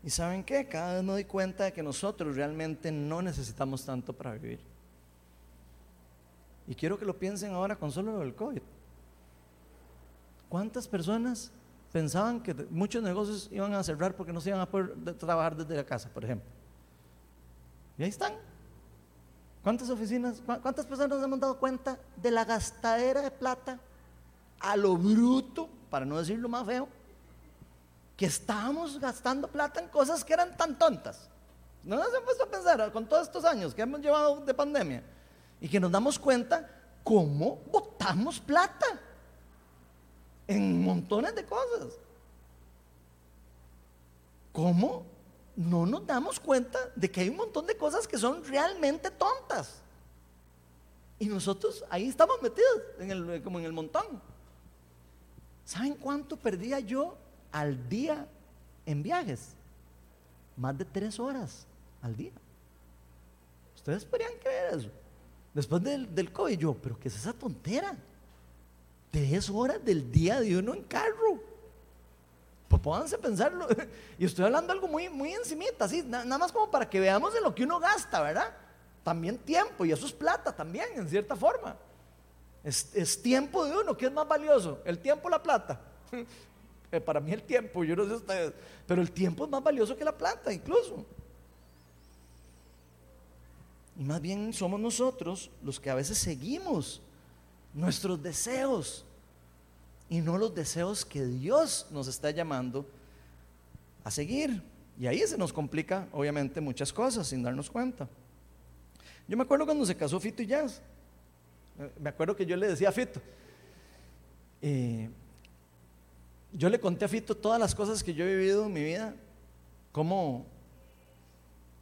Y saben qué, cada vez me doy cuenta de que nosotros realmente no necesitamos tanto para vivir. Y quiero que lo piensen ahora con solo lo del COVID. ¿Cuántas personas pensaban que muchos negocios iban a cerrar porque no se iban a poder trabajar desde la casa, por ejemplo? Y ahí están. ¿Cuántas oficinas, cuántas personas nos hemos dado cuenta de la gastadera de plata a lo bruto, para no decirlo más feo, que estábamos gastando plata en cosas que eran tan tontas. No nos hemos puesto a pensar con todos estos años que hemos llevado de pandemia y que nos damos cuenta cómo botamos plata en montones de cosas. ¿Cómo no nos damos cuenta de que hay un montón de cosas que son realmente tontas? Y nosotros ahí estamos metidos como en el montón. ¿Saben cuánto perdía yo al día en viajes? Más de tres horas al día. Ustedes podrían creer eso. Después del, del COVID, yo, pero ¿qué es esa tontera? Tres horas del día de uno en carro. Pues pónganse a pensarlo. Y estoy hablando algo muy, muy encimita, así, nada más como para que veamos en lo que uno gasta, ¿verdad? También tiempo, y eso es plata también, en cierta forma. Es, tiempo de uno, ¿qué es más valioso? ¿El tiempo o la plata? Eh, para mí el tiempo, yo no sé ustedes, pero el tiempo es más valioso que la plata incluso. Y más bien somos nosotros los que a veces seguimos nuestros deseos y no los deseos que Dios nos está llamando a seguir. Y ahí se nos complica, obviamente, muchas cosas sin darnos cuenta. Yo me acuerdo cuando se casó Fito y Jazz. Me acuerdo que yo le decía a Fito, eh, yo le conté a Fito todas las cosas que yo he vivido en mi vida, cómo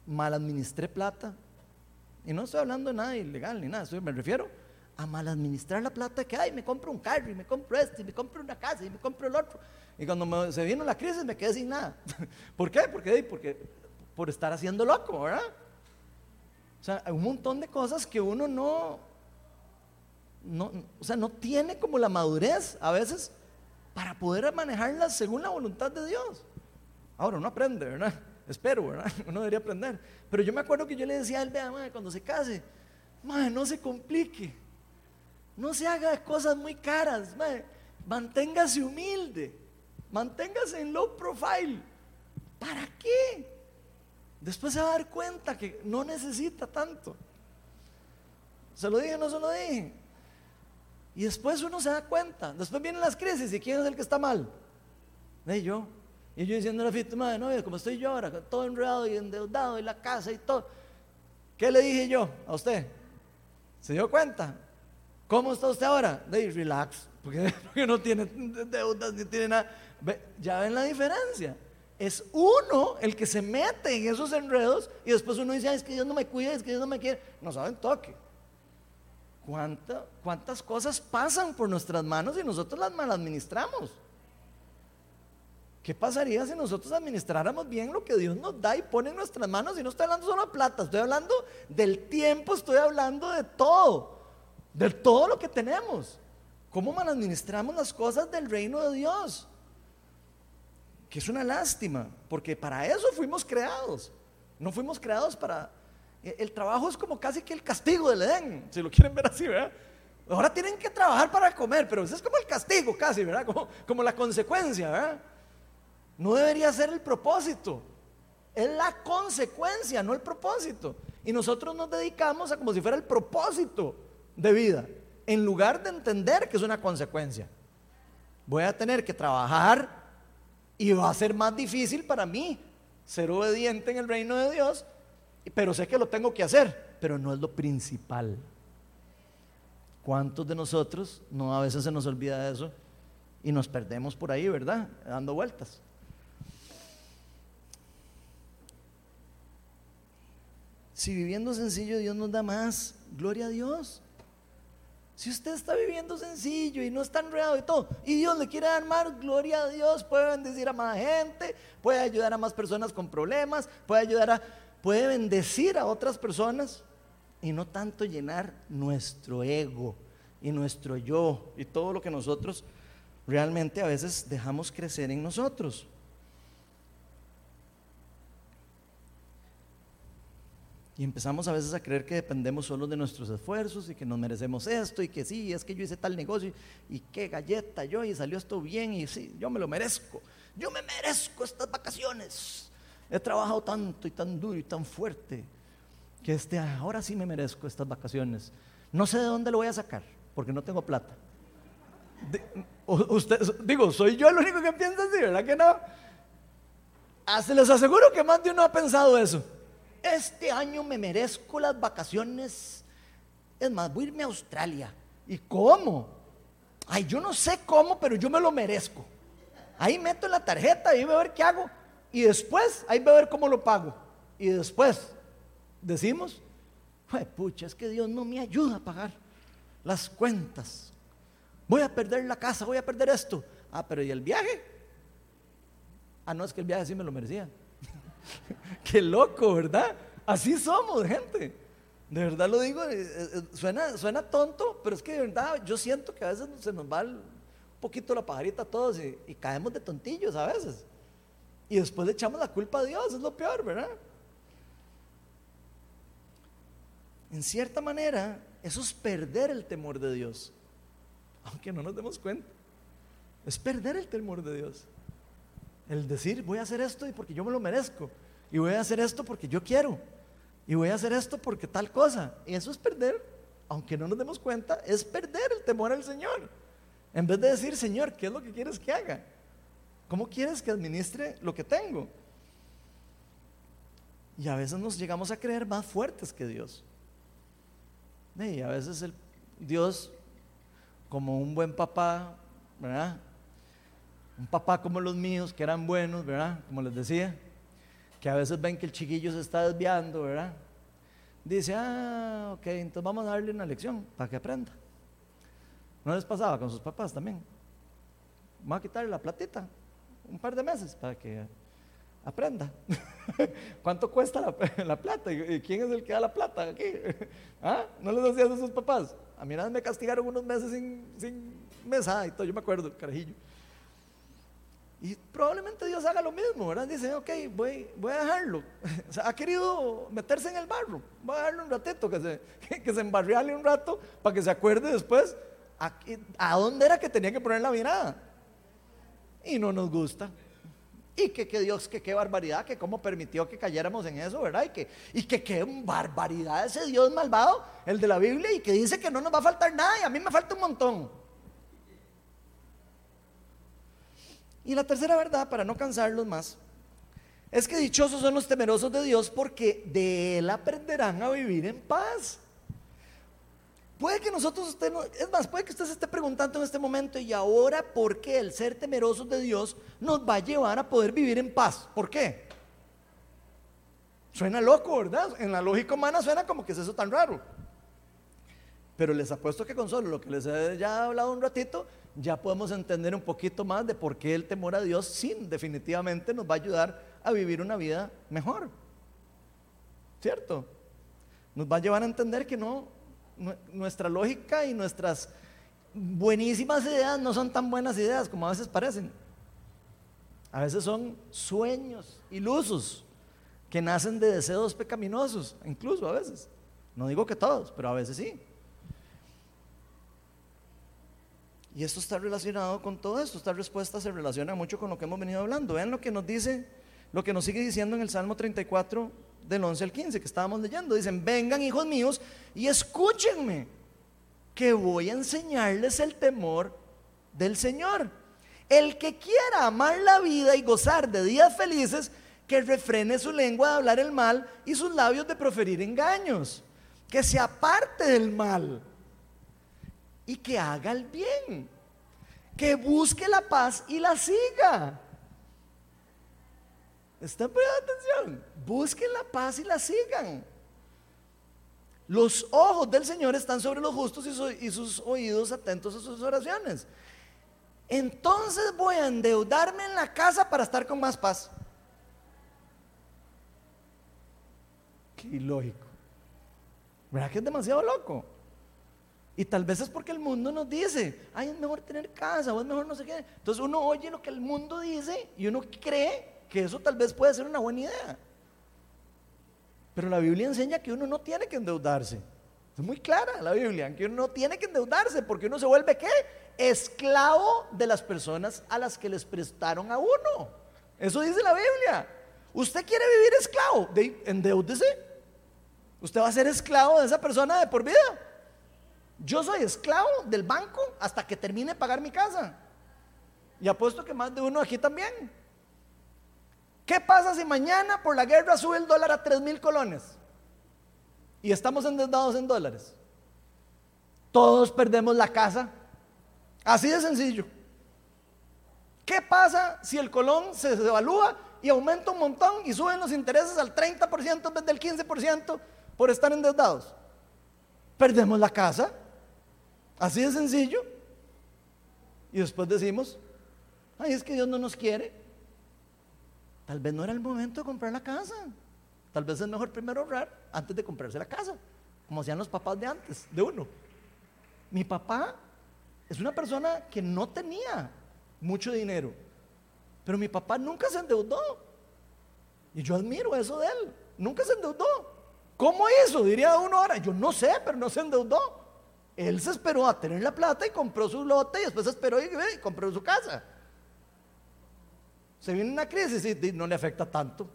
mal administré plata. Y no estoy hablando de nada ilegal ni nada, me refiero a mal administrar la plata que hay, me compro un carro y me compro este y me compro una casa y me compro el otro. Y cuando se vino la crisis me quedé sin nada. ¿Por qué? Porque, porque por estar haciendo loco, ¿verdad? O sea, un montón de cosas que uno no, no, o sea, no tiene como la madurez a veces para poder manejarlas según la voluntad de Dios. Ahora uno aprende, ¿verdad? Espero, ¿verdad? Uno debería aprender. Pero yo me acuerdo que yo le decía a él, madre, cuando se case, madre, no se complique. No se haga cosas muy caras, madre. Manténgase humilde. Manténgase en low profile. ¿Para qué? Después se va a dar cuenta que no necesita tanto. ¿Se lo dije no se lo dije? Y después uno se da cuenta. Después vienen las crisis. ¿Y quién es el que está mal? De yo. Y yo diciendo a la fiesta, madre, no, como estoy yo ahora, todo enredado y endeudado y la casa y todo. ¿Qué le dije yo a usted? ¿Se dio cuenta? ¿Cómo está usted ahora? De relax, porque, no tiene deudas ni tiene nada. Ya ven la diferencia. Es uno el que se mete en esos enredos y después uno dice, es que Dios no me cuida, es que Dios no me quiere. No saben toque. ¿Cuántas cosas pasan por nuestras manos y nosotros las mal administramos? ¿Qué pasaría si nosotros administráramos bien lo que Dios nos da y pone en nuestras manos? Y no estoy hablando solo de plata, estoy hablando del tiempo, estoy hablando de todo, de todo lo que tenemos. ¿Cómo mal administramos las cosas del reino de Dios? Que es una lástima, porque para eso fuimos creados. No fuimos creados para el trabajo es como casi que el castigo del Edén, si lo quieren ver así, ¿verdad? Ahora tienen que trabajar para comer, pero eso es como el castigo casi, ¿verdad? Como, como la consecuencia, ¿verdad? No debería ser el propósito. Es la consecuencia, no el propósito. Y nosotros nos dedicamos a como si fuera el propósito de vida, en lugar de entender que es una consecuencia. Voy a tener que trabajar y va a ser más difícil para mí ser obediente en el reino de Dios pero sé que lo tengo que hacer, pero no es lo principal. ¿Cuántos de nosotros no a veces se nos olvida de eso y nos perdemos por ahí, verdad? Dando vueltas. Si viviendo sencillo Dios nos da más, gloria a Dios. Si usted está viviendo sencillo y no está enredado y todo, y Dios le quiere dar más, gloria a Dios, puede bendecir a más gente, puede ayudar a más personas con problemas, puede ayudar a puede bendecir a otras personas y no tanto llenar nuestro ego y nuestro yo y todo lo que nosotros realmente a veces dejamos crecer en nosotros. Y empezamos a veces a creer que dependemos solo de nuestros esfuerzos y que nos merecemos esto y que sí, es que yo hice tal negocio y qué galleta yo y salió esto bien y sí, yo me lo merezco. Yo me merezco estas vacaciones. He trabajado tanto y tan duro y tan fuerte que este, ahora sí me merezco estas vacaciones. No sé de dónde lo voy a sacar, porque no tengo plata. usted, digo, soy yo el único que piensa así, ¿verdad que no? Ah, se les aseguro que más de uno ha pensado eso. Este año me merezco las vacaciones. Es más, voy a irme a Australia. ¿Y cómo? Ay, yo no sé cómo, pero yo me lo merezco. Ahí meto la tarjeta y voy a ver qué hago. Y después, ahí voy a ver cómo lo pago. Y después, decimos, pucha, es que Dios no me ayuda a pagar las cuentas. Voy a perder la casa, voy a perder esto. Ah, pero ¿y el viaje? Ah, no, es que el viaje sí me lo merecía. Qué loco, ¿verdad? Así somos, gente. De verdad lo digo, eh, eh, suena, suena tonto, pero es que de verdad yo siento que a veces se nos va un poquito la pajarita a todos y caemos de tontillos a veces. Y después le echamos la culpa a Dios, es lo peor, ¿verdad? En cierta manera, eso es perder el temor de Dios. Aunque no nos demos cuenta. Es perder el temor de Dios. El decir, voy a hacer esto porque yo me lo merezco. Y voy a hacer esto porque yo quiero. Y voy a hacer esto porque tal cosa. Y eso es perder, aunque no nos demos cuenta, es perder el temor al Señor. En vez de decir, Señor, ¿qué es lo que quieres que haga? ¿Cómo quieres que administre lo que tengo? Y a veces nos llegamos a creer más fuertes que Dios. Y a veces Dios, como un buen papá, ¿verdad? Un papá como los míos, que eran buenos, ¿verdad? Como les decía, que a veces ven que el chiquillo se está desviando, ¿verdad? Dice, ah, ok, entonces vamos a darle una lección para que aprenda. ¿No les pasaba con sus papás también? Vamos a quitarle la platita un par de meses para que aprenda. ¿Cuánto cuesta la, plata? ¿Y quién es el que da la plata aquí? ¿Ah? ¿No les hacías a sus papás? A mí nada me castigaron unos meses sin, sin mesa y todo, yo me acuerdo, carajillo. Y probablemente Dios haga lo mismo, ¿verdad? Dice, ok, voy, voy a dejarlo. O sea, ha querido meterse en el barro. Voy a dejarlo un ratito, que se, que, se embarriale un rato para que se acuerde después a, a dónde era que tenía que poner la mirada. Y no nos gusta. Y que, que Dios, que qué barbaridad, que cómo permitió que cayéramos en eso, ¿verdad? Y que, y que qué barbaridad ese Dios malvado, el de la Biblia, y que dice que no nos va a faltar nada y a mí me falta un montón. Y la tercera verdad, para no cansarlos más, es que dichosos son los temerosos de Dios porque de Él aprenderán a vivir en paz. Puede que nosotros, usted es más, puede que usted se esté preguntando en este momento, y ahora, ¿por qué el ser temerosos de Dios nos va a llevar a poder vivir en paz? ¿Por qué? Suena loco, ¿verdad? En la lógica humana suena como que es eso tan raro. Pero les apuesto que con solo lo que les he ya hablado un ratito, ya podemos entender un poquito más de por qué el temor a Dios, sin definitivamente, nos va a ayudar a vivir una vida mejor. ¿Cierto? Nos va a llevar a entender que no, nuestra lógica y nuestras buenísimas ideas no son tan buenas ideas como a veces parecen. A veces son sueños ilusos que nacen de deseos pecaminosos, incluso a veces. No digo que todos, pero a veces sí. Y esto está relacionado con todo esto. Esta respuesta se relaciona mucho con lo que hemos venido hablando. Vean lo que nos dice, lo que nos sigue diciendo en el Salmo 34, del 11 al 15 que estábamos leyendo. Dicen, vengan hijos míos y escúchenme, que voy a enseñarles el temor del Señor. El que quiera amar la vida y gozar de días felices, que refrene su lengua de hablar el mal y sus labios de proferir engaños. Que se aparte del mal y que haga el bien. Que busque la paz y la siga. ¿Están poniendo atención? Busquen la paz y la sigan. Los ojos del Señor están sobre los justos y, sus oídos atentos a sus oraciones. Entonces voy a endeudarme en la casa para estar con más paz. Qué ilógico. ¿Verdad que es demasiado loco? Y tal vez es porque el mundo nos dice, ay, es mejor tener casa o es mejor no sé qué. Entonces uno oye lo que el mundo dice y uno cree que eso tal vez puede ser una buena idea. Pero la Biblia enseña que uno no tiene que endeudarse. Es muy clara la Biblia, que uno no tiene que endeudarse porque uno se vuelve qué? Esclavo de las personas a las que les prestaron a uno. Eso dice la Biblia. ¿Usted quiere vivir esclavo? De. Usted va a ser esclavo de esa persona de por vida. Yo soy esclavo del banco hasta que termine de pagar mi casa. Y apuesto que más de uno aquí también. ¿Qué pasa si mañana por la guerra sube el dólar a 3 mil colones? Y estamos endeudados en dólares. Todos perdemos la casa. Así de sencillo. ¿Qué pasa si el colón se devalúa y aumenta un montón y suben los intereses al 30% en vez del 15% por estar endeudados? Perdemos la casa. Así de sencillo. Y después decimos, ay, es que Dios no nos quiere. Tal vez no era el momento de comprar la casa. Tal vez es mejor primero ahorrar antes de comprarse la casa, como hacían los papás de antes, de uno. Mi papá es una persona que no tenía mucho dinero, pero mi papá nunca se endeudó. Y yo admiro eso de él. Nunca se endeudó. ¿Cómo hizo? Diría uno ahora. Yo no sé, pero no se endeudó. Él se esperó a tener la plata y compró su lote y después se esperó y compró su casa. Se viene una crisis y no le afecta tanto.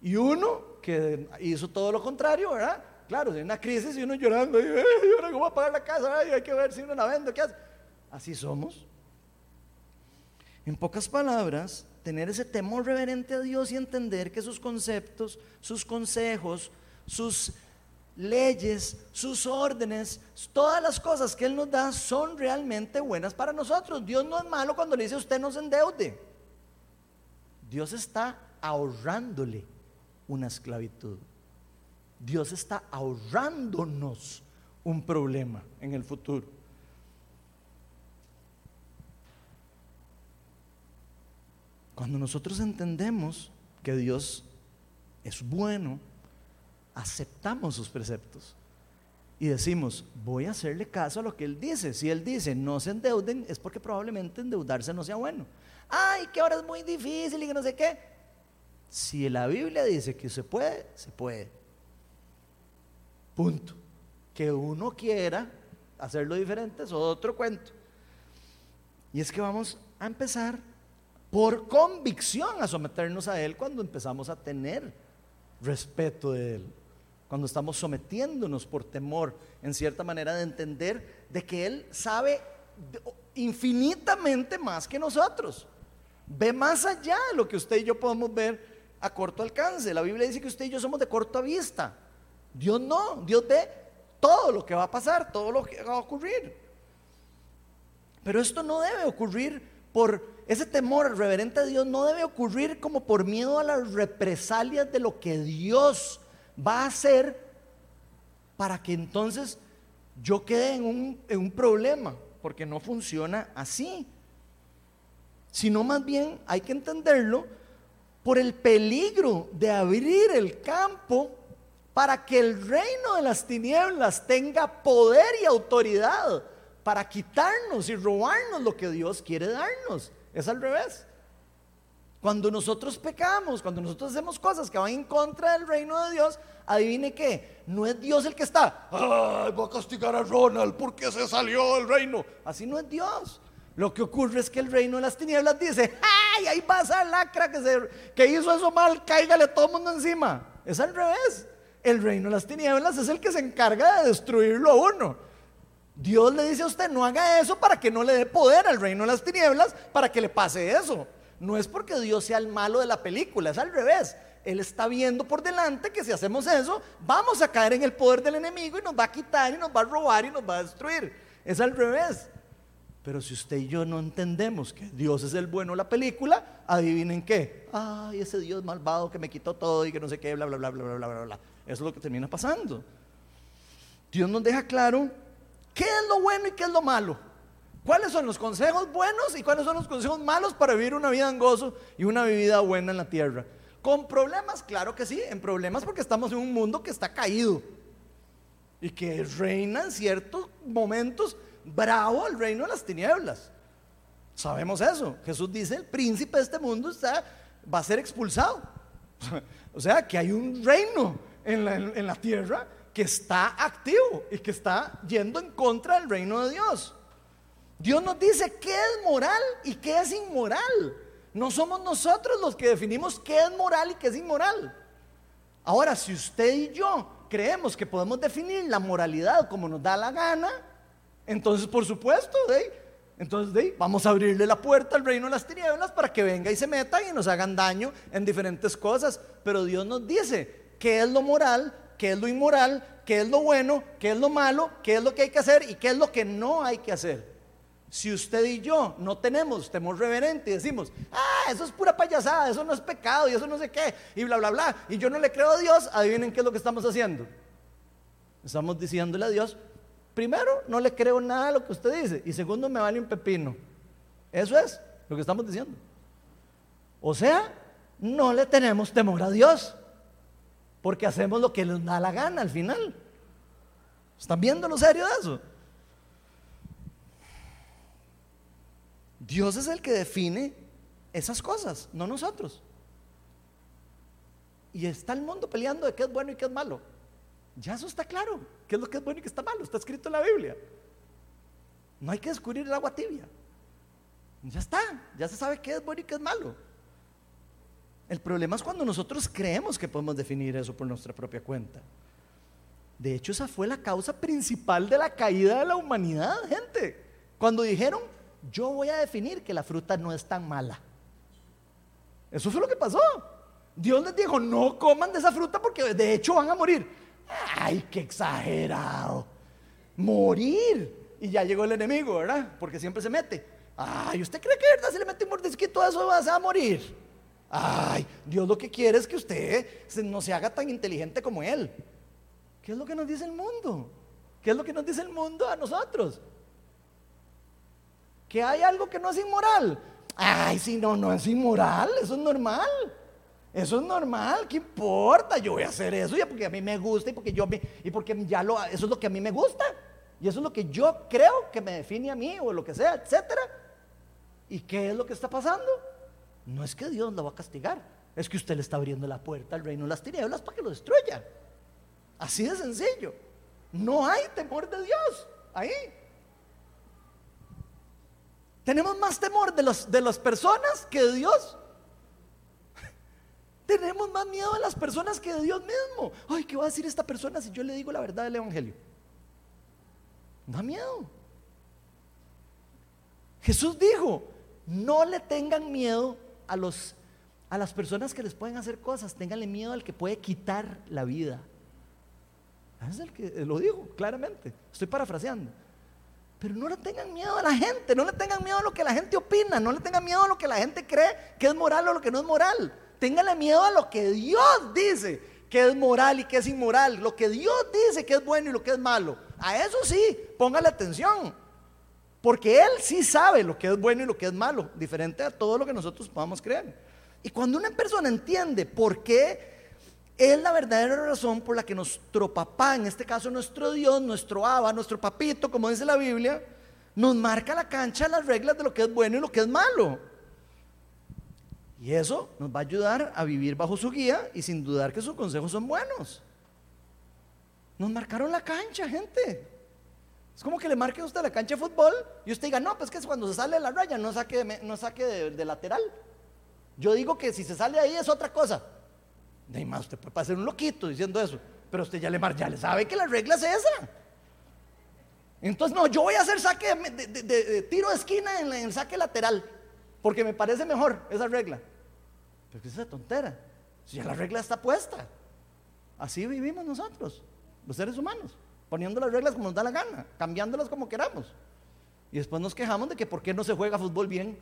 Y uno que hizo todo lo contrario, ¿verdad? Claro, hay una crisis y uno llorando, y, ahora cómo va a pagar la casa, hay que ver si uno la vende, ¿qué hace? Así somos. En pocas palabras, tener ese temor reverente a Dios y entender que sus conceptos, sus consejos, sus leyes, sus órdenes, todas las cosas que Él nos da son realmente buenas para nosotros. Dios no es malo cuando le dice usted no se endeude. Dios está ahorrándole una esclavitud. Dios está ahorrándonos un problema en el futuro. Cuando nosotros entendemos que Dios es bueno, aceptamos sus preceptos y decimos, voy a hacerle caso a lo que Él dice. Si Él dice, no se endeuden, es porque probablemente endeudarse no sea bueno. ay, que ahora es muy difícil y que no sé qué. Si la Biblia dice que se puede, se puede. Punto. Que uno quiera hacerlo diferente es otro cuento. Y es que vamos a empezar por convicción a someternos a Él cuando empezamos a tener respeto de Él, cuando estamos sometiéndonos por temor, en cierta manera de entender de que Él sabe infinitamente más que nosotros, ve más allá de lo que usted y yo podemos ver a corto alcance. La Biblia dice que usted y yo somos de corta vista. Dios no, Dios ve todo lo que va a pasar, todo lo que va a ocurrir. Pero esto no debe ocurrir por ese temor reverente a Dios, no debe ocurrir como por miedo a las represalias de lo que Dios va a hacer para que entonces yo quede en un, en un problema, porque no funciona así. Sino más bien hay que entenderlo por el peligro de abrir el campo para que el reino de las tinieblas tenga poder y autoridad para quitarnos y robarnos lo que Dios quiere darnos. Es al revés. Cuando nosotros pecamos, cuando nosotros hacemos cosas que van en contra del reino de Dios, adivine qué, no es Dios el que está, ay, voy a castigar a Ronald porque se salió del reino. Así no es Dios. Lo que ocurre es que el reino de las tinieblas dice, ¡ay! Ahí pasa el lacra que, se, hizo eso mal, cáigale todo el mundo encima. Es al revés. El reino de las tinieblas es el que se encarga de destruirlo a uno. Dios le dice a usted, no haga eso para que no le dé poder al reino de las tinieblas, para que le pase eso. No es porque Dios sea el malo de la película, es al revés. Él está viendo por delante que si hacemos eso, vamos a caer en el poder del enemigo y nos va a quitar y nos va a robar y nos va a destruir. Es al revés. Pero si usted y yo no entendemos que Dios es el bueno de la película, adivinen qué. Ay, ese Dios malvado que me quitó todo y que no sé qué, bla, bla, bla, bla, bla, bla, bla. Eso es lo que termina pasando. Dios nos deja claro qué es lo bueno y qué es lo malo. ¿Cuáles son los consejos buenos y cuáles son los consejos malos para vivir una vida en gozo y una vida buena en la tierra? Con problemas, claro que sí, en problemas porque estamos en un mundo que está caído y que reina en ciertos momentos bravo al reino de las tinieblas. Sabemos eso. Jesús dice, el príncipe de este mundo está, va a ser expulsado. o sea, que hay un reino en la, en la tierra que está activo y que está yendo en contra del reino de Dios. Dios nos dice qué es moral y qué es inmoral. No somos nosotros los que definimos qué es moral y qué es inmoral. Ahora, si usted y yo creemos que podemos definir la moralidad como nos da la gana, entonces, por supuesto, entonces vamos a abrirle la puerta al reino de las tinieblas para que venga y se meta y nos hagan daño en diferentes cosas. Pero Dios nos dice qué es lo moral, qué es lo inmoral, qué es lo bueno, qué es lo malo, qué es lo que hay que hacer y qué es lo que no hay que hacer. Si usted y yo no tenemos temor reverente y decimos, ah, eso es pura payasada, eso no es pecado y eso no sé qué, y bla, bla, bla, y yo no le creo a Dios, adivinen qué es lo que estamos haciendo. Estamos diciéndole a Dios, Primero, no le creo nada a lo que usted dice. Y segundo, me vale un pepino. Eso es lo que estamos diciendo. O sea, no le tenemos temor a Dios. Porque hacemos lo que nos da la gana al final. ¿Están viendo lo serio de eso? Dios es el que define esas cosas, no nosotros. Y está el mundo peleando de qué es bueno y qué es malo. Ya eso está claro. ¿Qué es lo que es bueno y qué está malo? Está escrito en la Biblia. No hay que descubrir el agua tibia. Ya está, ya se sabe qué es bueno y qué es malo. El problema es cuando nosotros creemos que podemos definir eso por nuestra propia cuenta. De hecho, esa fue la causa principal de la caída de la humanidad, gente. Cuando dijeron, yo voy a definir que la fruta no es tan mala. Eso fue lo que pasó. Dios les dijo, no coman de esa fruta porque de hecho van a morir. Ay, qué exagerado. Morir. Y ya llegó el enemigo, ¿verdad? Porque siempre se mete. Ay, ¿usted cree que verdad se le mete un mordisquito a eso vas a morir? Ay, Dios lo que quiere es que usted no se haga tan inteligente como Él. ¿Qué es lo que nos dice el mundo? ¿Qué es lo que nos dice el mundo a nosotros? Que hay algo que no es inmoral. Ay, si no, no es inmoral, eso es normal. Eso es normal, ¿qué importa? Yo voy a hacer eso ya porque a mí me gusta y porque yo y porque ya lo eso es lo que a mí me gusta y eso es lo que yo creo que me define a mí o lo que sea, etcétera. ¿Y qué es lo que está pasando? No es que Dios lo va a castigar, es que usted le está abriendo la puerta al reino de las tinieblas para que lo destruya. Así de sencillo. No hay temor de Dios ahí. Tenemos más temor de, los, de las personas que de Dios. Tenemos más miedo de las personas que de Dios mismo. Ay, ¿qué va a decir esta persona si yo le digo la verdad del Evangelio? Da miedo. Jesús dijo, no le tengan miedo a, los, a las personas que les pueden hacer cosas, tenganle miedo al que puede quitar la vida. Es el que lo digo claramente, estoy parafraseando. Pero no le tengan miedo a la gente, no le tengan miedo a lo que la gente opina, no le tengan miedo a lo que la gente cree que es moral o lo que no es moral. Ténganle miedo a lo que Dios dice que es moral y que es inmoral, lo que Dios dice que es bueno y lo que es malo. A eso sí, póngale atención. Porque Él sí sabe lo que es bueno y lo que es malo, diferente a todo lo que nosotros podamos creer. Y cuando una persona entiende por qué es la verdadera razón por la que nuestro papá, en este caso nuestro Dios, nuestro Abba, nuestro papito, como dice la Biblia, nos marca la cancha, las reglas de lo que es bueno y lo que es malo. Y eso nos va a ayudar a vivir bajo su guía y sin dudar que sus consejos son buenos. Nos marcaron la cancha, gente. Es como que le marque a usted la cancha de fútbol y usted diga, no, pues que es cuando se sale de la raya, no saque, no saque de lateral. Yo digo que si se sale ahí es otra cosa. Más, usted puede pasar un loquito diciendo eso, pero usted ya le, ya le sabe que la regla es esa. Entonces, no, yo voy a hacer saque de, tiro de esquina en, el saque lateral, porque me parece mejor esa regla. Pero que es esa tontera. Si ya la regla está puesta. Así vivimos nosotros, los seres humanos, poniendo las reglas como nos da la gana, cambiándolas como queramos. Y después nos quejamos de que por qué no se juega fútbol bien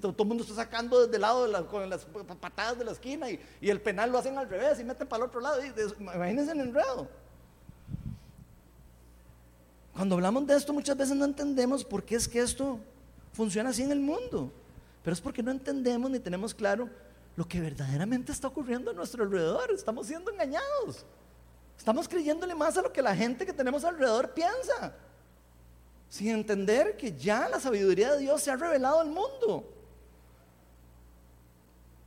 todo el mundo está sacando desde el lado de con las patadas de la esquina y, el penal lo hacen al revés y meten para el otro lado. imagínense el enredo. Cuando hablamos de esto muchas veces no entendemos por qué es que esto funciona así en el mundo. Pero es porque no entendemos ni tenemos claro lo que verdaderamente está ocurriendo a nuestro alrededor. Estamos siendo engañados. Estamos creyéndole más a lo que la gente que tenemos alrededor piensa sin entender que ya la sabiduría de Dios se ha revelado al mundo.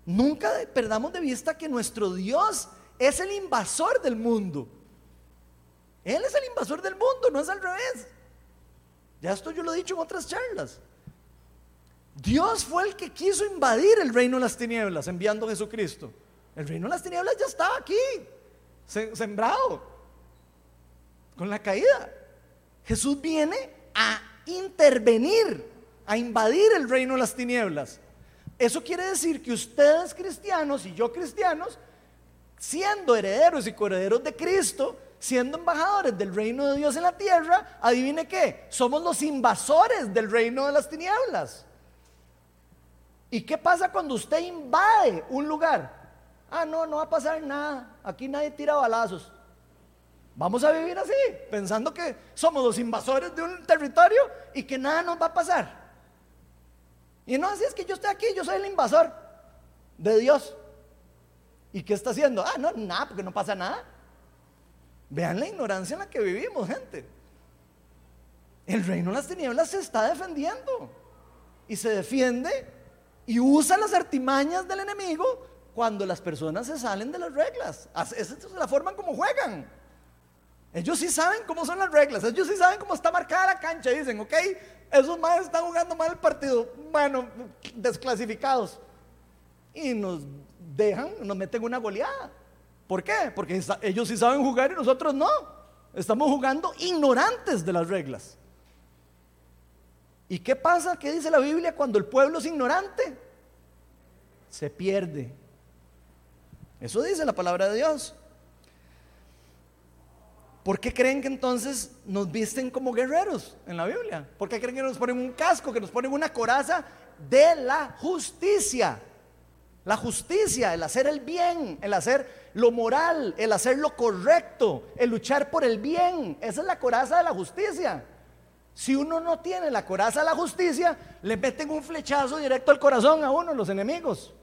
Nunca perdamos de vista que nuestro Dios es el invasor del mundo. Él es el invasor del mundo, no es al revés. Ya esto yo lo he dicho en otras charlas. Dios fue el que quiso invadir el reino de las tinieblas enviando a Jesucristo. El reino de las tinieblas ya estaba aquí, sembrado, con la caída. Jesús viene a intervenir, a invadir el reino de las tinieblas. Eso quiere decir que ustedes cristianos y yo cristianos, siendo herederos y coherederos de Cristo, siendo embajadores del reino de Dios en la tierra, adivine qué, somos los invasores del reino de las tinieblas. ¿Y qué pasa cuando usted invade un lugar? Ah, no, no va a pasar nada, aquí nadie tira balazos. Vamos a vivir así, pensando que somos los invasores de un territorio y que nada nos va a pasar. Y no, así es que yo estoy aquí, yo soy el invasor de Dios. ¿Y qué está haciendo? Ah, no, nada, porque no pasa nada. Vean la ignorancia en la que vivimos, gente. El reino de las tinieblas se está defendiendo y se defiende y usa las artimañas del enemigo cuando las personas se salen de las reglas. Esa es la forma como juegan. Ellos sí saben cómo son las reglas, ellos sí saben cómo está marcada la cancha. Dicen, ok, esos más están jugando mal el partido. Bueno, desclasificados. Y nos dejan, nos meten una goleada. ¿Por qué? Porque ellos sí saben jugar y nosotros no. Estamos jugando ignorantes de las reglas. ¿Y qué pasa? ¿Qué dice la Biblia cuando el pueblo es ignorante? Se pierde. Eso dice la palabra de Dios. ¿Por qué creen que entonces nos visten como guerreros en la Biblia? ¿Por qué creen que nos ponen un casco, que nos ponen una coraza de la justicia? La justicia, el hacer el bien, el hacer lo moral, el hacer lo correcto, el luchar por el bien. Esa es la coraza de la justicia. Si uno no tiene la coraza de la justicia, le meten un flechazo directo al corazón a uno, los enemigos.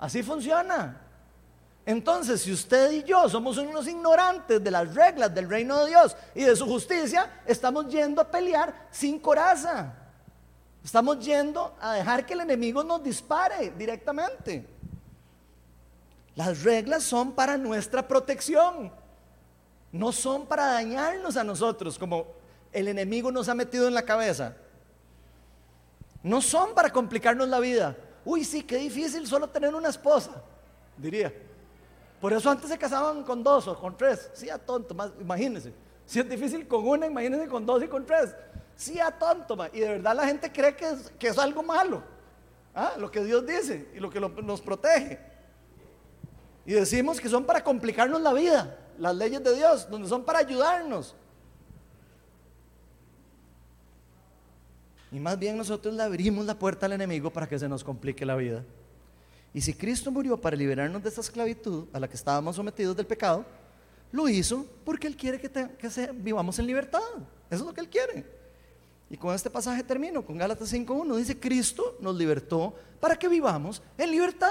Así funciona. Entonces, si usted y yo somos unos ignorantes de las reglas del reino de Dios y de su justicia, estamos yendo a pelear sin coraza. Estamos yendo a dejar que el enemigo nos dispare directamente. Las reglas son para nuestra protección. No son para dañarnos a nosotros como el enemigo nos ha metido en la cabeza. No son para complicarnos la vida. Uy, sí, qué difícil solo tener una esposa, diría. Por eso antes se casaban con dos o con tres. Sí, a tonto, más, imagínense. Si es difícil con una, imagínense con dos y con tres. Sí, a tonto. Y de verdad la gente cree que es, que es algo malo. ¿Ah? Lo que Dios dice y lo que nos protege. Y decimos que son para complicarnos la vida, las leyes de Dios, donde son para ayudarnos. Y más bien nosotros le abrimos la puerta al enemigo para que se nos complique la vida. Y si Cristo murió para liberarnos de esa esclavitud a la que estábamos sometidos del pecado, lo hizo porque Él quiere que, vivamos en libertad. Eso es lo que Él quiere. Y con este pasaje termino, con Gálatas 5.1, dice, Cristo nos libertó para que vivamos en libertad.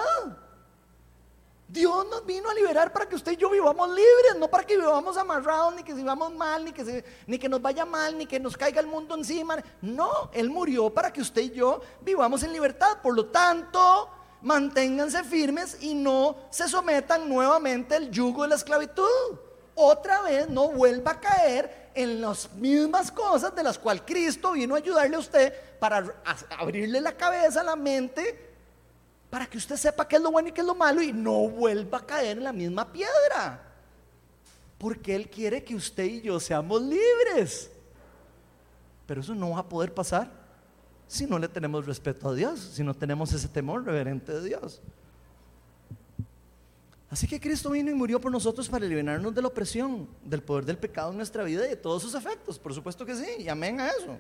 Dios nos vino a liberar para que usted y yo vivamos libres, no para que vivamos amarrados, ni que vivamos mal, ni que, ni que nos vaya mal, ni que nos caiga el mundo encima. No, Él murió para que usted y yo vivamos en libertad. Por lo tanto, manténganse firmes y no se sometan nuevamente al yugo de la esclavitud. Otra vez no vuelva a caer en las mismas cosas de las cuales Cristo vino a ayudarle a usted para abrirle la cabeza, la mente, para que usted sepa qué es lo bueno y qué es lo malo y no vuelva a caer en la misma piedra. Porque Él quiere que usted y yo seamos libres. Pero eso no va a poder pasar si no le tenemos respeto a Dios, si no tenemos ese temor reverente de Dios. Así que Cristo vino y murió por nosotros para liberarnos de la opresión, del poder del pecado en nuestra vida y de todos sus efectos. Por supuesto que sí, y amén a eso.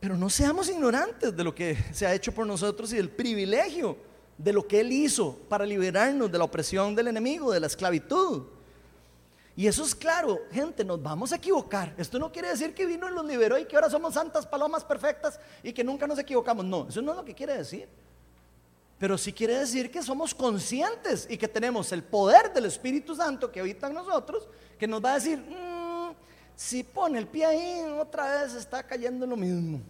Pero no seamos ignorantes de lo que se ha hecho por nosotros y del privilegio de lo que Él hizo para liberarnos de la opresión del enemigo, de la esclavitud. Y eso es claro, gente, nos vamos a equivocar. Esto no quiere decir que vino y los liberó y que ahora somos santas palomas perfectas y que nunca nos equivocamos. No, eso no es lo que quiere decir. Pero sí quiere decir que somos conscientes y que tenemos el poder del Espíritu Santo que habita en nosotros, que nos va a decir, mm, si pone el pie ahí, otra vez está cayendo lo mismo.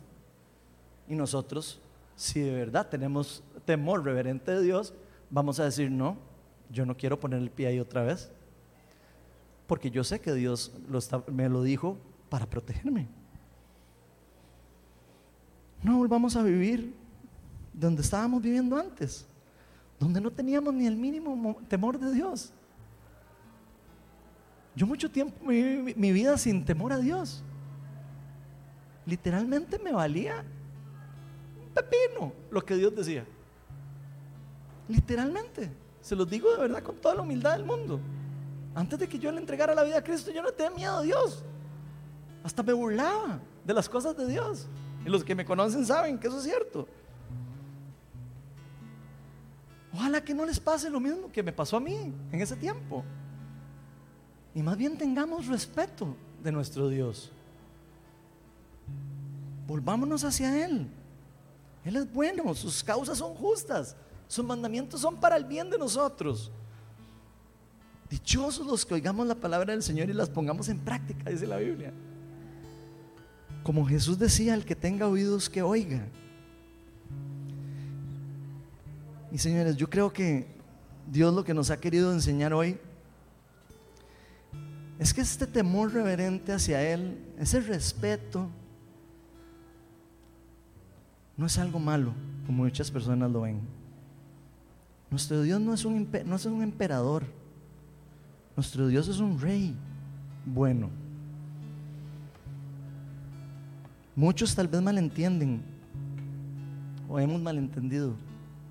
Y nosotros, si de verdad tenemos temor reverente de Dios, vamos a decir, no, yo no quiero poner el pie ahí otra vez. Porque yo sé que Dios me lo dijo para protegerme. No volvamos a vivir donde estábamos viviendo antes, donde no teníamos ni el mínimo temor de Dios. Yo mucho tiempo viví mi vida sin temor a Dios. Literalmente me valía un pepino lo que Dios decía. Literalmente. Se los digo de verdad con toda la humildad del mundo. Antes de que yo le entregara la vida a Cristo, yo no tenía miedo a Dios. Hasta me burlaba de las cosas de Dios. Y los que me conocen saben que eso es cierto. Ojalá que no les pase lo mismo que me pasó a mí en ese tiempo. Y más bien tengamos respeto de nuestro Dios. Volvámonos hacia Él. Él es bueno, sus causas son justas, sus mandamientos son para el bien de nosotros. Dichosos los que oigamos la palabra del Señor y las pongamos en práctica, dice la Biblia. Como Jesús decía, el que tenga oídos que oiga. Y señores, yo creo que Dios lo que nos ha querido enseñar hoy es que este temor reverente hacia Él, ese respeto, no es algo malo, como muchas personas lo ven. Nuestro Dios no es un, no es un emperador, nuestro Dios es un rey bueno. Muchos tal vez malentienden o hemos malentendido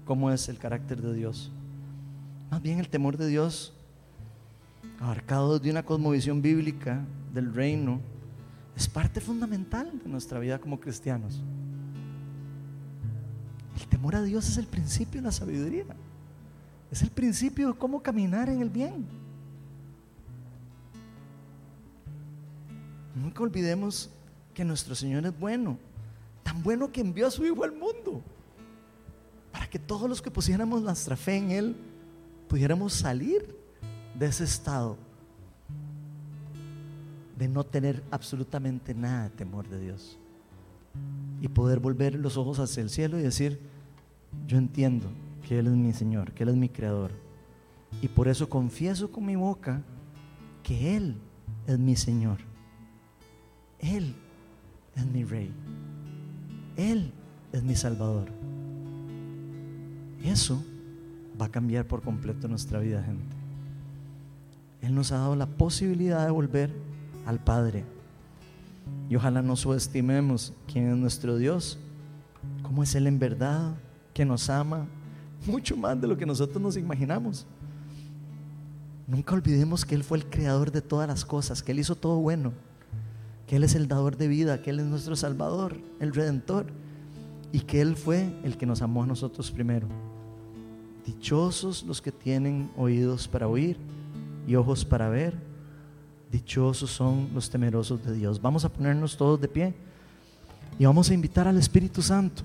cómo es el carácter de Dios. Más bien el temor de Dios, abarcado de una cosmovisión bíblica del reino, es parte fundamental de nuestra vida como cristianos. El temor a Dios es el principio de la sabiduría. Es el principio de cómo caminar en el bien. Nunca olvidemos que nuestro Señor es bueno, tan bueno que envió a su Hijo al mundo para que todos los que pusiéramos nuestra fe en Él pudiéramos salir de ese estado de no tener absolutamente nada de temor de Dios. y poder volver los ojos hacia el cielo y decir, yo entiendo que Él es mi Señor, que Él es mi Creador. Y por eso confieso con mi boca que Él es mi Señor. Él es mi Rey. Él es mi Salvador. Eso va a cambiar por completo nuestra vida, gente. Él nos ha dado la posibilidad de volver al Padre. Y ojalá no subestimemos quién es nuestro Dios, cómo es Él en verdad, que nos ama mucho más de lo que nosotros nos imaginamos. Nunca olvidemos que Él fue el creador de todas las cosas, que Él hizo todo bueno, que Él es el dador de vida, que Él es nuestro Salvador, el Redentor, y que Él fue el que nos amó a nosotros primero. Dichosos los que tienen oídos para oír y ojos para ver. Dichosos son los temerosos de Dios. Vamos a ponernos todos de pie y vamos a invitar al Espíritu Santo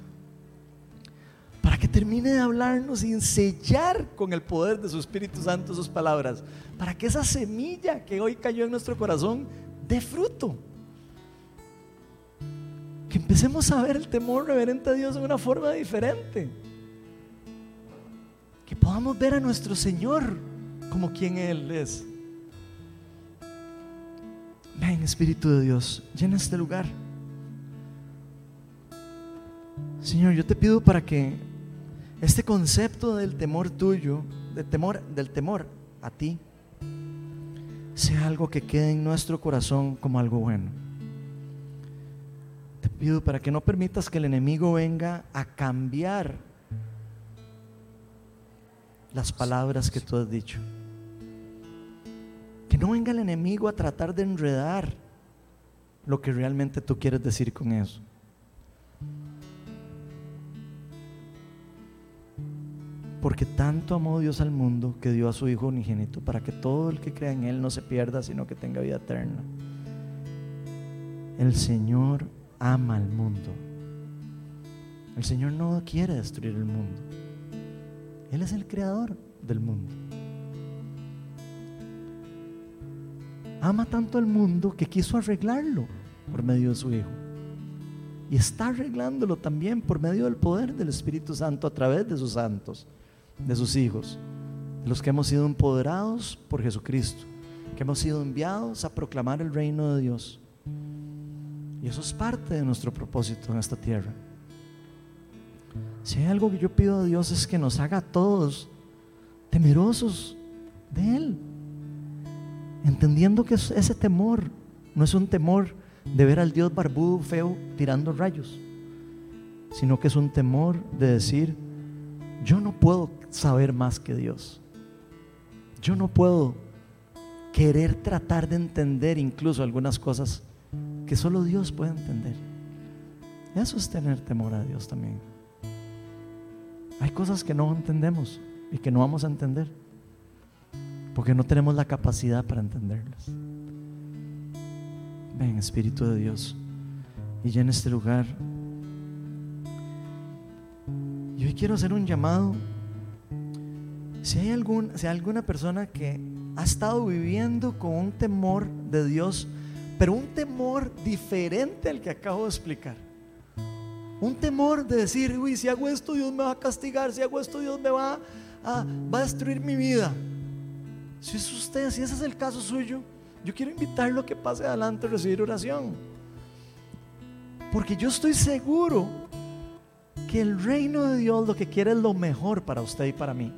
para que termine de hablarnos y sellar con el poder de su Espíritu Santo sus palabras, para que esa semilla que hoy cayó en nuestro corazón dé fruto. Empecemos a ver el temor reverente a Dios de una forma diferente. Que podamos ver a nuestro Señor como quien Él es. Ven, Espíritu de Dios, llena este lugar. Señor, yo te pido para que este concepto del temor tuyo, del temor, del temor a ti, sea algo que quede en nuestro corazón como algo bueno. Te pido para que no permitas que el enemigo venga a cambiar las palabras que tú has dicho. Que no venga el enemigo a tratar de enredar lo que realmente tú quieres decir con eso. Porque tanto amó Dios al mundo que dio a su Hijo unigénito para que todo el que crea en Él no se pierda, sino que tenga vida eterna. El Señor ama al mundo. El Señor no quiere destruir el mundo. Él es el creador del mundo. Ama tanto al mundo que quiso arreglarlo por medio de su Hijo. Y está arreglándolo también por medio del poder del Espíritu Santo a través de sus santos, de sus hijos, de los que hemos sido empoderados por Jesucristo, que hemos sido enviados a proclamar el reino de Dios. Y eso es parte de nuestro propósito en esta tierra. Si hay algo que yo pido a Dios es que nos haga a todos temerosos de Él. Entendiendo que ese temor no es un temor de ver al Dios barbudo, feo, tirando rayos, sino que es un temor de decir, yo no puedo saber más que Dios. Yo no puedo querer tratar de entender incluso algunas cosas que solo Dios puede entender. Eso es tener temor a Dios también. Hay cosas que no entendemos y que no vamos a entender porque no tenemos la capacidad para entenderlas. Ven, Espíritu de Dios, y en este lugar. Y hoy quiero hacer un llamado. Si hay, algún, si hay alguna persona que ha estado viviendo con un temor de Dios, pero un temor diferente al que acabo de explicar. Un temor de decir, uy, si hago esto Dios me va a castigar, si hago esto Dios me va a, va a destruir mi vida. Si es usted, si ese es el caso suyo, yo quiero invitarlo a que pase adelante a recibir oración. Porque yo estoy seguro que el reino de Dios lo que quiere es lo mejor para usted y para mí.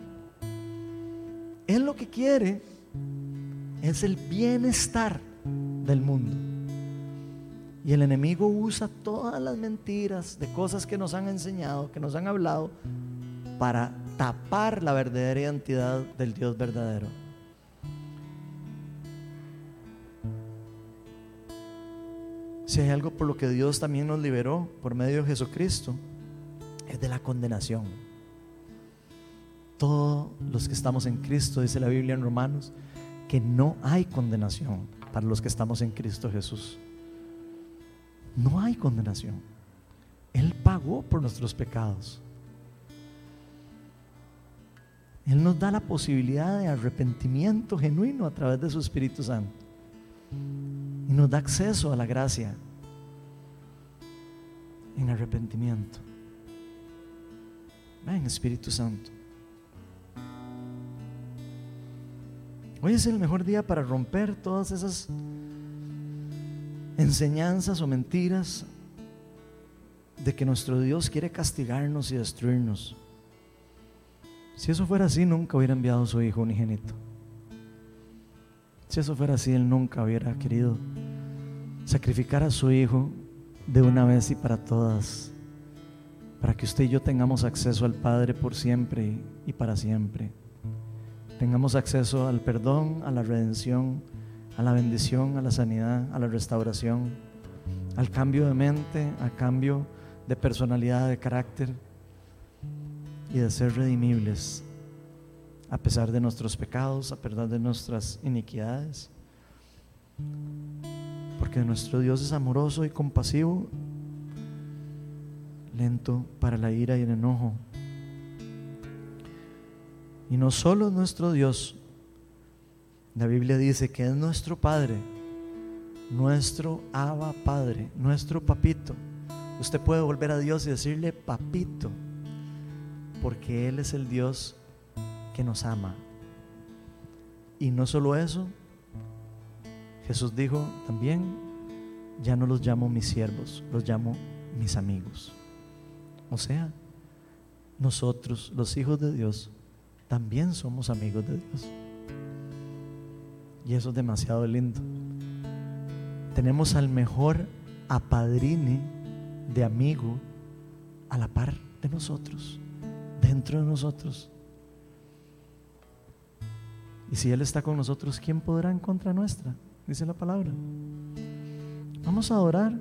Él lo que quiere es el bienestar del mundo. Y el enemigo usa todas las mentiras de cosas que nos han enseñado, que nos han hablado, para tapar la verdadera identidad del Dios verdadero. Si hay algo por lo que Dios también nos liberó por medio de Jesucristo, es de la condenación. Todos los que estamos en Cristo, dice la Biblia en Romanos, que no hay condenación para los que estamos en Cristo Jesús. No hay condenación. Él pagó por nuestros pecados. Él nos da la posibilidad de arrepentimiento genuino a través de su Espíritu Santo. Y nos da acceso a la gracia. en arrepentimiento. Ven, Espíritu Santo. Hoy es el mejor día para romper todas esas enseñanzas o mentiras de que nuestro Dios quiere castigarnos y destruirnos. Si eso fuera así, nunca hubiera enviado a su Hijo unigénito. Si eso fuera así, Él nunca hubiera querido sacrificar a su Hijo de una vez y para todas, para que usted y yo tengamos acceso al Padre por siempre y para siempre. Tengamos acceso al perdón, a la redención, a la bendición, a la sanidad, a la restauración, al cambio de mente, al cambio de personalidad, de carácter y de ser redimibles a pesar de nuestros pecados, a pesar de nuestras iniquidades. Porque nuestro Dios es amoroso y compasivo, lento para la ira y el enojo. Y no solo nuestro Dios, la Biblia dice que es nuestro Padre, nuestro Abba Padre, nuestro papito. Usted puede volver a Dios y decirle papito, porque Él es el Dios que nos ama. Y no solo eso, Jesús dijo también, ya no los llamo mis siervos, los llamo mis amigos. O sea, nosotros, los hijos de Dios, también somos amigos de Dios. Y eso es demasiado lindo. Tenemos al mejor apadrine de amigo a la par de nosotros, dentro de nosotros. Y si Él está con nosotros, ¿quién podrá en contra nuestra? Dice la palabra. Vamos a adorar.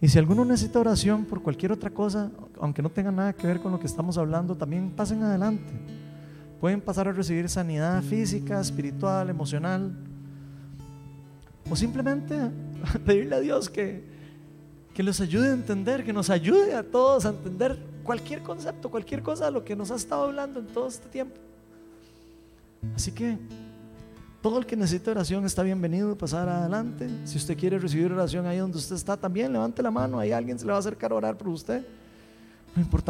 Y si alguno necesita oración por cualquier otra cosa, aunque no tenga nada que ver con lo que estamos hablando, también pasen adelante. Pueden pasar a recibir sanidad física, espiritual, emocional. O simplemente pedirle a Dios que, que los ayude a entender, que nos ayude a todos a entender cualquier concepto, cualquier cosa de lo que nos ha estado hablando en todo este tiempo. Así que todo el que necesite oración está bienvenido a pasar adelante. Si usted quiere recibir oración ahí donde usted está, también levante la mano. Ahí alguien se le va a acercar a orar por usted. No importa.